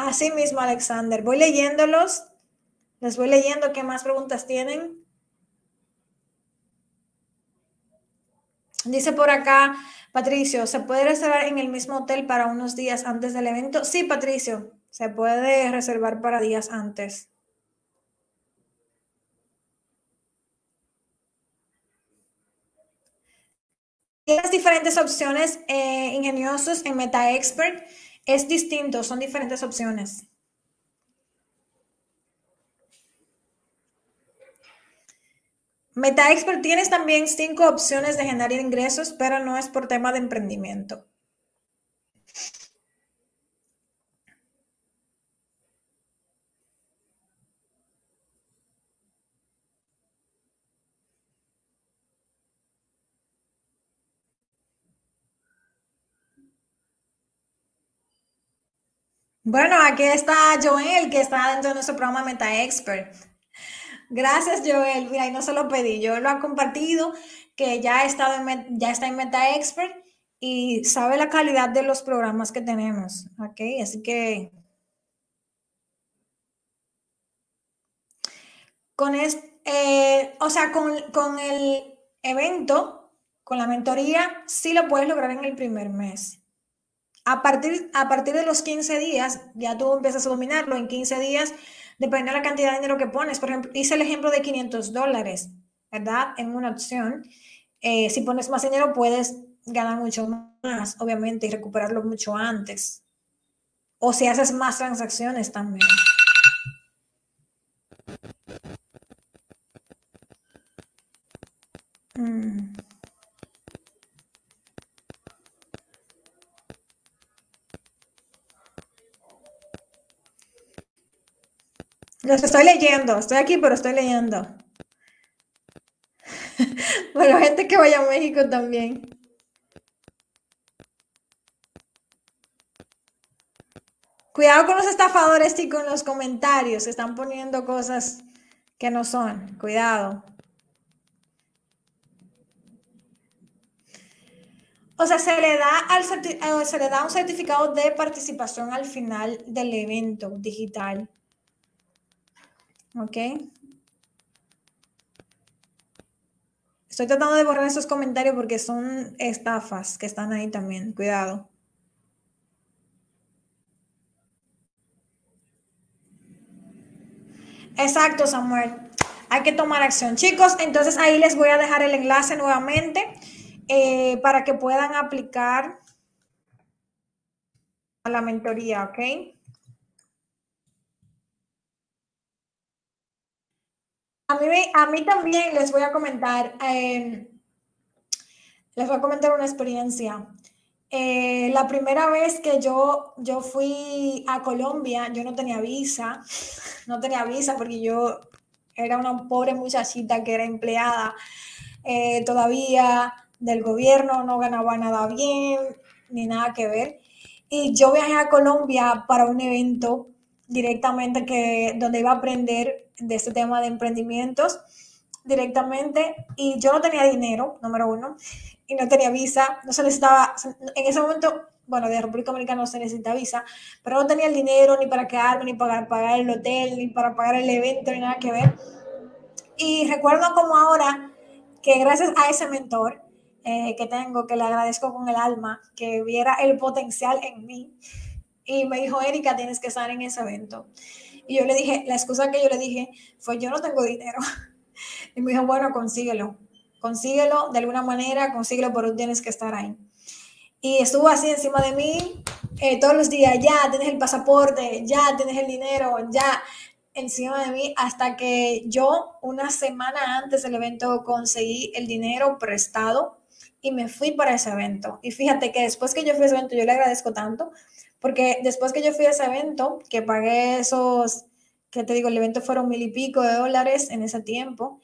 Así mismo, Alexander. Voy leyéndolos. Les voy leyendo qué más preguntas tienen. Dice por acá, Patricio, ¿se puede reservar en el mismo hotel para unos días antes del evento? Sí, Patricio, se puede reservar para días antes. Las diferentes opciones eh, ingeniosos en MetaExpert es distinto, son diferentes opciones. MetaExpert tienes también cinco opciones de generar ingresos, pero no es por tema de emprendimiento. Bueno, aquí está Joel, que está dentro de nuestro programa Meta Expert. Gracias, Joel. Mira, y no se lo pedí. Joel lo ha compartido, que ya, ha estado en, ya está en Meta Expert y sabe la calidad de los programas que tenemos. ¿Ok? Así que con este, o sea, con, con el evento, con la mentoría, sí lo puedes lograr en el primer mes. A partir, a partir de los 15 días, ya tú empiezas a dominarlo. En 15 días, depende de la cantidad de dinero que pones. Por ejemplo, hice el ejemplo de 500 dólares. ¿verdad? En una opción. Eh, si pones más dinero, puedes ganar mucho más, obviamente, y recuperarlo mucho antes. O si haces más transacciones también. Mm. Los estoy leyendo, estoy aquí, pero estoy leyendo. (laughs) bueno, gente que vaya a México también. Cuidado con los estafadores y con los comentarios que están poniendo cosas que no son. Cuidado. O sea, se le, da al eh, se le da un certificado de participación al final del evento digital. ¿Ok? Estoy tratando de borrar esos comentarios porque son estafas que están ahí también. Cuidado. Exacto, Samuel. Hay que tomar acción. Chicos, entonces ahí les voy a dejar el enlace nuevamente eh, para que puedan aplicar a la mentoría, ¿ok? A mí, a mí también les voy a comentar, em, les voy a comentar una experiencia. Eh, la primera vez que yo, yo fui a Colombia, yo no tenía visa, (laughs) no tenía visa porque yo era una pobre muchachita que era empleada eh, todavía del gobierno, no ganaba nada bien, ni nada que ver. Y yo viajé a Colombia para un evento directamente que, donde iba a aprender de este tema de emprendimientos directamente y yo no tenía dinero, número uno, y no tenía visa, no se necesitaba, en ese momento, bueno, de República Dominicana no se necesita visa, pero no tenía el dinero ni para quedarme, ni para pagar el hotel, ni para pagar el evento, ni nada que ver. Y recuerdo como ahora que gracias a ese mentor eh, que tengo, que le agradezco con el alma, que viera el potencial en mí, y me dijo, Erika, tienes que estar en ese evento. Y yo le dije, la excusa que yo le dije fue, yo no tengo dinero. (laughs) Y me dijo, bueno, consíguelo, consíguelo de alguna manera, consíguelo, pero tienes que estar ahí. Y estuvo así encima de mí eh, todos los días, ya tienes el pasaporte, ya tienes el dinero, ya encima de mí, hasta que yo una semana antes del evento conseguí el dinero prestado y me fui para ese evento. Y fíjate que después que yo fui a ese evento, yo le agradezco tanto porque después que yo fui a ese evento, que pagué esos, que te digo, el evento fueron mil y pico de dólares en ese tiempo,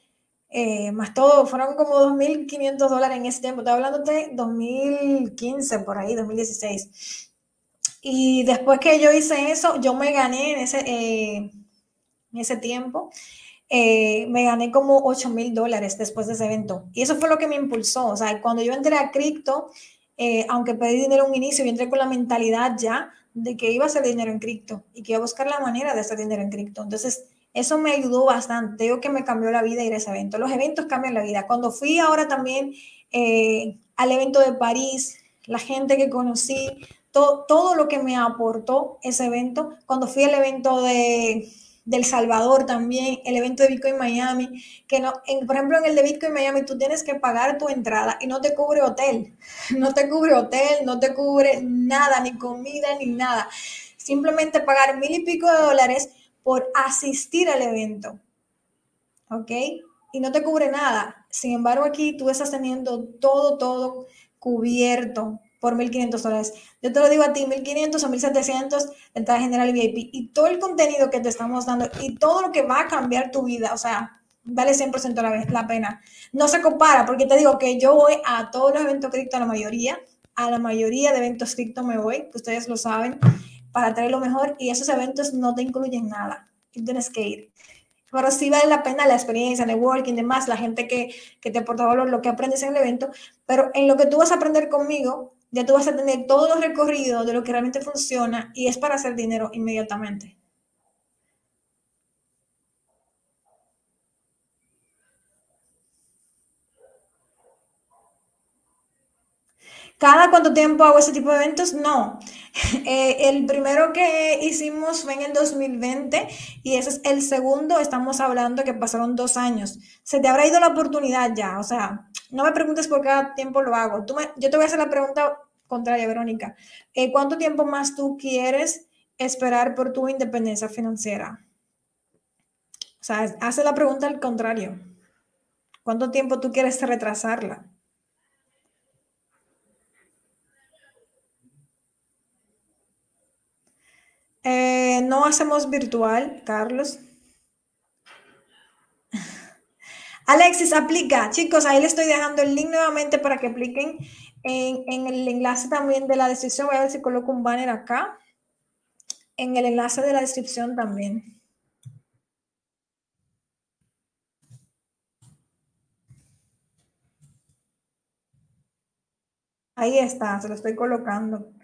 eh, más todo, fueron como 2.500 dólares en ese tiempo, estoy hablando de 2015 por ahí, 2016. Y después que yo hice eso, yo me gané en ese, eh, en ese tiempo, eh, me gané como 8 mil dólares después de ese evento. Y eso fue lo que me impulsó. O sea, cuando yo entré a cripto, eh, aunque pedí dinero en un inicio, yo entré con la mentalidad ya de que iba a hacer dinero en cripto y que iba a buscar la manera de hacer dinero en cripto. Entonces, eso me ayudó bastante. Digo que me cambió la vida ir a ese evento. Los eventos cambian la vida. Cuando fui ahora también eh, al evento de París, la gente que conocí, todo lo que me aportó ese evento, cuando fui al evento de del Salvador también, el evento de Bitcoin Miami, que no, por ejemplo, en el de Bitcoin Miami tú tienes que pagar tu entrada y no te cubre hotel, (laughs) no te cubre hotel, no te cubre nada, ni comida, ni nada. Simplemente pagar mil y pico de dólares por asistir al evento. ¿Ok? Y no te cubre nada. Sin embargo, aquí tú estás teniendo todo, todo cubierto por 1.500 dólares. Yo te lo digo a ti, 1.500 o 1.700 entrada general VIP. Y todo el contenido que te estamos dando y todo lo que va a cambiar tu vida, o sea, vale 100% la, la pena. No se compara, porque te digo que yo voy a todos los eventos cripto, a la mayoría, a la mayoría de eventos cripto me voy, que ustedes lo saben, para traer lo mejor y esos eventos no te incluyen nada. Y tienes que ir. Pero sí vale la pena la experiencia, networking, demás, la gente que, que te aporta valor, lo que aprendes en el evento, pero en lo que tú vas a aprender conmigo, ya tú vas a tener todos los recorridos de lo que realmente funciona y es para hacer dinero inmediatamente. ¿Cada cuánto tiempo hago ese tipo de eventos? No. (laughs) Eh, el primero que hicimos fue en el 2020 y ese es el segundo. Estamos hablando que pasaron dos años. Se te habrá ido la oportunidad ya. O sea, no me preguntes por cada tiempo lo hago. Tú yo te voy a hacer la pregunta contraria, Verónica. Eh, ¿Cuánto tiempo más tú quieres esperar por tu independencia financiera? O sea, hace la pregunta al contrario. ¿Cuánto tiempo tú quieres retrasarla? Eh, no hacemos virtual, Carlos. (laughs) Alexis, aplica. Chicos, ahí le estoy dejando el link nuevamente para que apliquen en, en, el enlace también de la descripción. Voy a ver si coloco un banner acá. En el enlace de la descripción también. Ahí está, se lo estoy colocando.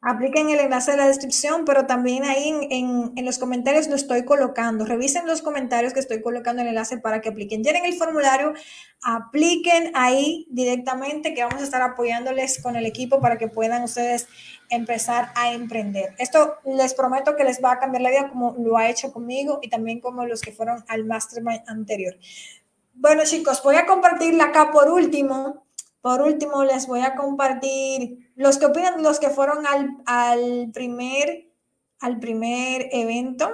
Apliquen el enlace de la descripción, pero también ahí en, en, los comentarios lo estoy colocando. Revisen los comentarios que estoy colocando el enlace para que apliquen. Llenen el formulario, apliquen ahí directamente, que vamos a estar apoyándoles con el equipo para que puedan ustedes empezar a emprender. Esto les prometo que les va a cambiar la vida como lo ha hecho conmigo y también como los que fueron al mastermind anterior. Bueno, chicos, voy a compartirla acá por último por último, les voy a compartir los que opinan, los que fueron al, primer, al primer evento.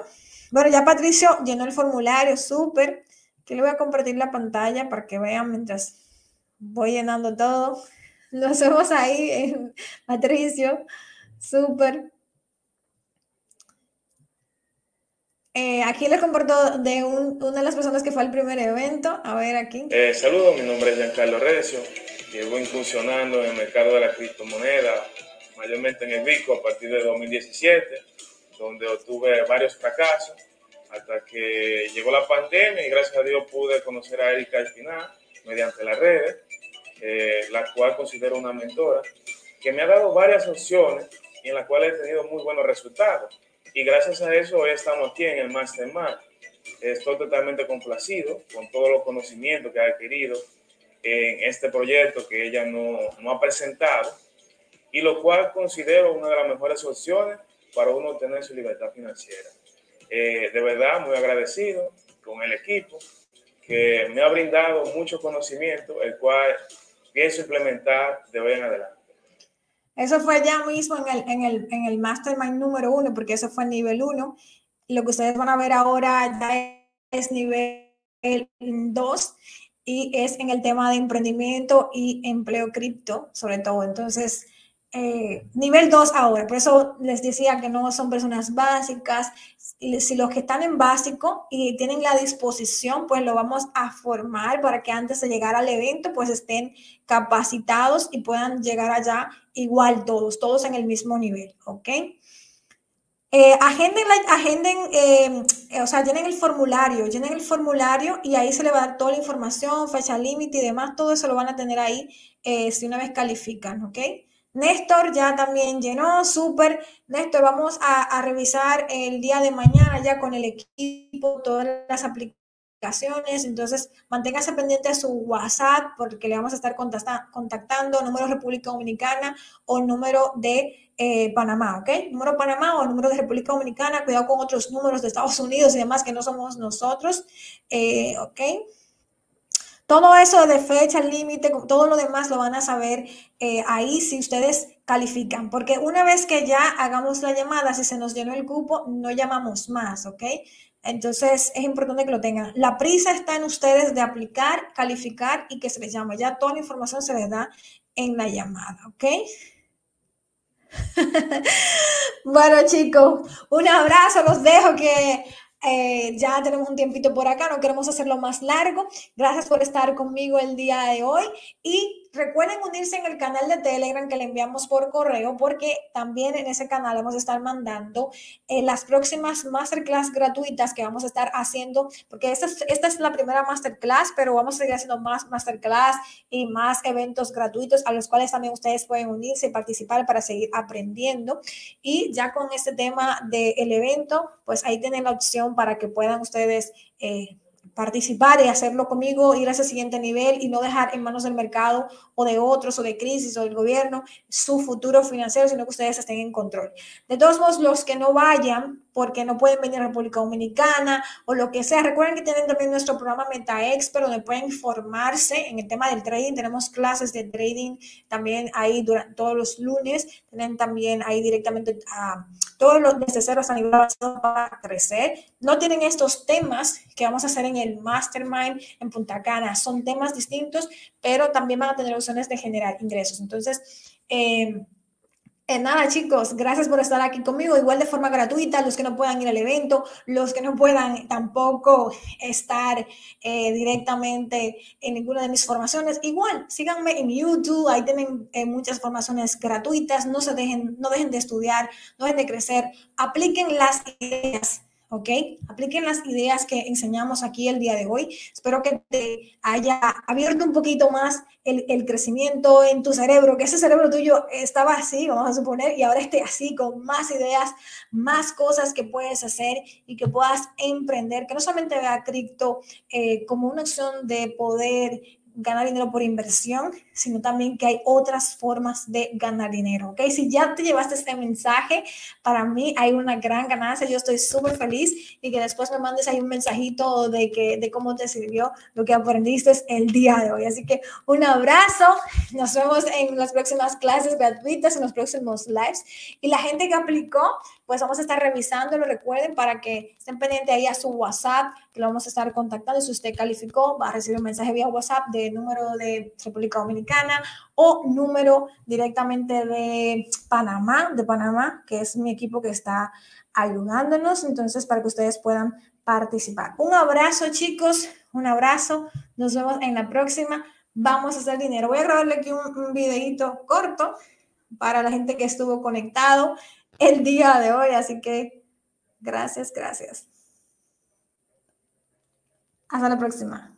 Bueno, ya Patricio llenó el formulario, súper. Que le voy a compartir la pantalla para que vean mientras voy llenando todo. Lo hacemos ahí, Patricio, súper. Eh, aquí les comparto de una de las personas que fue al primer evento. A ver aquí. Eh, saludos, mi nombre es Giancarlo Recio llevo incursionando en el mercado de la criptomoneda, mayormente en el Bitcoin a partir de 2017, donde obtuve varios fracasos hasta que llegó la pandemia y gracias a Dios pude conocer a Erika al final mediante las redes, eh, la cual considero una mentora, que me ha dado varias opciones y en las cuales he tenido muy buenos resultados. Y gracias a eso hoy estamos aquí en el Mastermind. Estoy totalmente complacido con todos los conocimientos que he adquirido en este proyecto que ella no, no ha presentado y lo cual considero una de las mejores opciones para uno obtener su libertad financiera. Eh, de verdad, muy agradecido con el equipo que me ha brindado mucho conocimiento, el cual pienso implementar de hoy en adelante. Eso fue ya mismo en el, en el, en el Mastermind número uno, porque eso fue nivel uno. Lo que ustedes van a ver ahora ya es nivel dos y es en el tema de emprendimiento y empleo cripto, sobre todo. Entonces, eh, nivel 2 ahora, por eso les decía que no son personas básicas. Si los que están en básico y tienen la disposición, pues lo vamos a formar para que antes de llegar al evento, pues estén capacitados y puedan llegar allá igual todos, todos en el mismo nivel, ¿ok? Eh, agenden, agenden eh, o sea, llenen el formulario, llenen el formulario y ahí se le va a dar toda la información, fecha límite y demás, todo eso lo van a tener ahí eh, si una vez califican, ¿ok? Néstor ya también llenó, súper. Néstor, vamos a, a, revisar el día de mañana ya con el equipo todas las aplicaciones. Entonces, manténgase pendiente su WhatsApp porque le vamos a estar contactando, número República Dominicana o número de eh, Panamá, ¿ok? Número Panamá o número de República Dominicana, cuidado con otros números de Estados Unidos y demás que no somos nosotros, eh, ¿ok? Todo eso de fecha, límite, todo lo demás lo van a saber eh, ahí si ustedes califican, porque una vez que ya hagamos la llamada, si se nos llenó el cupo, no llamamos más, ¿ok? Entonces es importante que lo tengan. La prisa está en ustedes de aplicar, calificar y que se les llame. Ya toda la información se les da en la llamada, ¿ok? (laughs) bueno, chicos, un abrazo, los dejo que eh, ya tenemos un tiempito por acá, no queremos hacerlo más largo. Gracias por estar conmigo el día de hoy y recuerden unirse en el canal de Telegram que le enviamos por correo porque también en ese canal vamos a estar mandando eh, las próximas masterclass gratuitas que vamos a estar haciendo porque esta es, la primera masterclass, pero vamos a seguir haciendo más masterclass y más eventos gratuitos a los cuales también ustedes pueden unirse y participar para seguir aprendiendo. Y ya con este tema del evento, pues ahí tienen la opción para que puedan ustedes... Eh, participar y hacerlo conmigo, ir a ese siguiente nivel y no dejar en manos del mercado o de otros o de crisis o del gobierno su futuro financiero, sino que ustedes estén en control. De todos modos, los que no vayan porque no pueden venir a República Dominicana o lo que sea, recuerden que tienen también nuestro programa Meta Expert donde pueden informarse en el tema del trading. Tenemos clases de trading también ahí durante, todos los lunes. Tienen también ahí directamente a todos los cero hasta nivel para crecer. No tienen estos temas que vamos a hacer en el Mastermind en Punta Cana. Son temas distintos, pero también van a tener opciones de generar ingresos. Entonces, eh, eh, nada, chicos, gracias por estar aquí conmigo, igual de forma gratuita, los que no puedan ir al evento, los que no puedan tampoco estar eh, directamente en ninguna de mis formaciones, igual, síganme en YouTube, ahí tienen eh, muchas formaciones gratuitas, no se dejen, no dejen de estudiar, no dejen de crecer, apliquen las ideas ¿ok? Apliquen las ideas que enseñamos aquí el día de hoy. Espero que te haya abierto un poquito más el, crecimiento en tu cerebro, que ese cerebro tuyo estaba así, vamos a suponer, y ahora esté así, con más ideas, más cosas que puedes hacer y que puedas emprender, que no solamente vea cripto eh, como una opción de poder ganar dinero por inversión, sino también que hay otras formas de ganar dinero, ¿ok? Si ya te llevaste este mensaje, para mí hay una gran ganancia, yo estoy súper feliz y que después me mandes ahí un mensajito de, que, de cómo te sirvió lo que aprendiste el día de hoy. Así que un abrazo, nos vemos en las próximas clases gratuitas, en los próximos lives y la gente que aplicó, pues vamos a estar revisándolo, recuerden, para que estén pendientes ahí a su WhatsApp, que lo vamos a estar contactando. Si usted calificó, va a recibir un mensaje vía WhatsApp de número de República Dominicana o número directamente de Panamá, de Panamá, que es mi equipo que está ayudándonos, entonces para que ustedes puedan participar. Un abrazo, chicos, un abrazo. Nos vemos en la próxima. Vamos a hacer dinero. Voy a grabarle aquí un, un videito corto para la gente que estuvo conectado el día de hoy. Así que gracias, gracias. Hasta la próxima.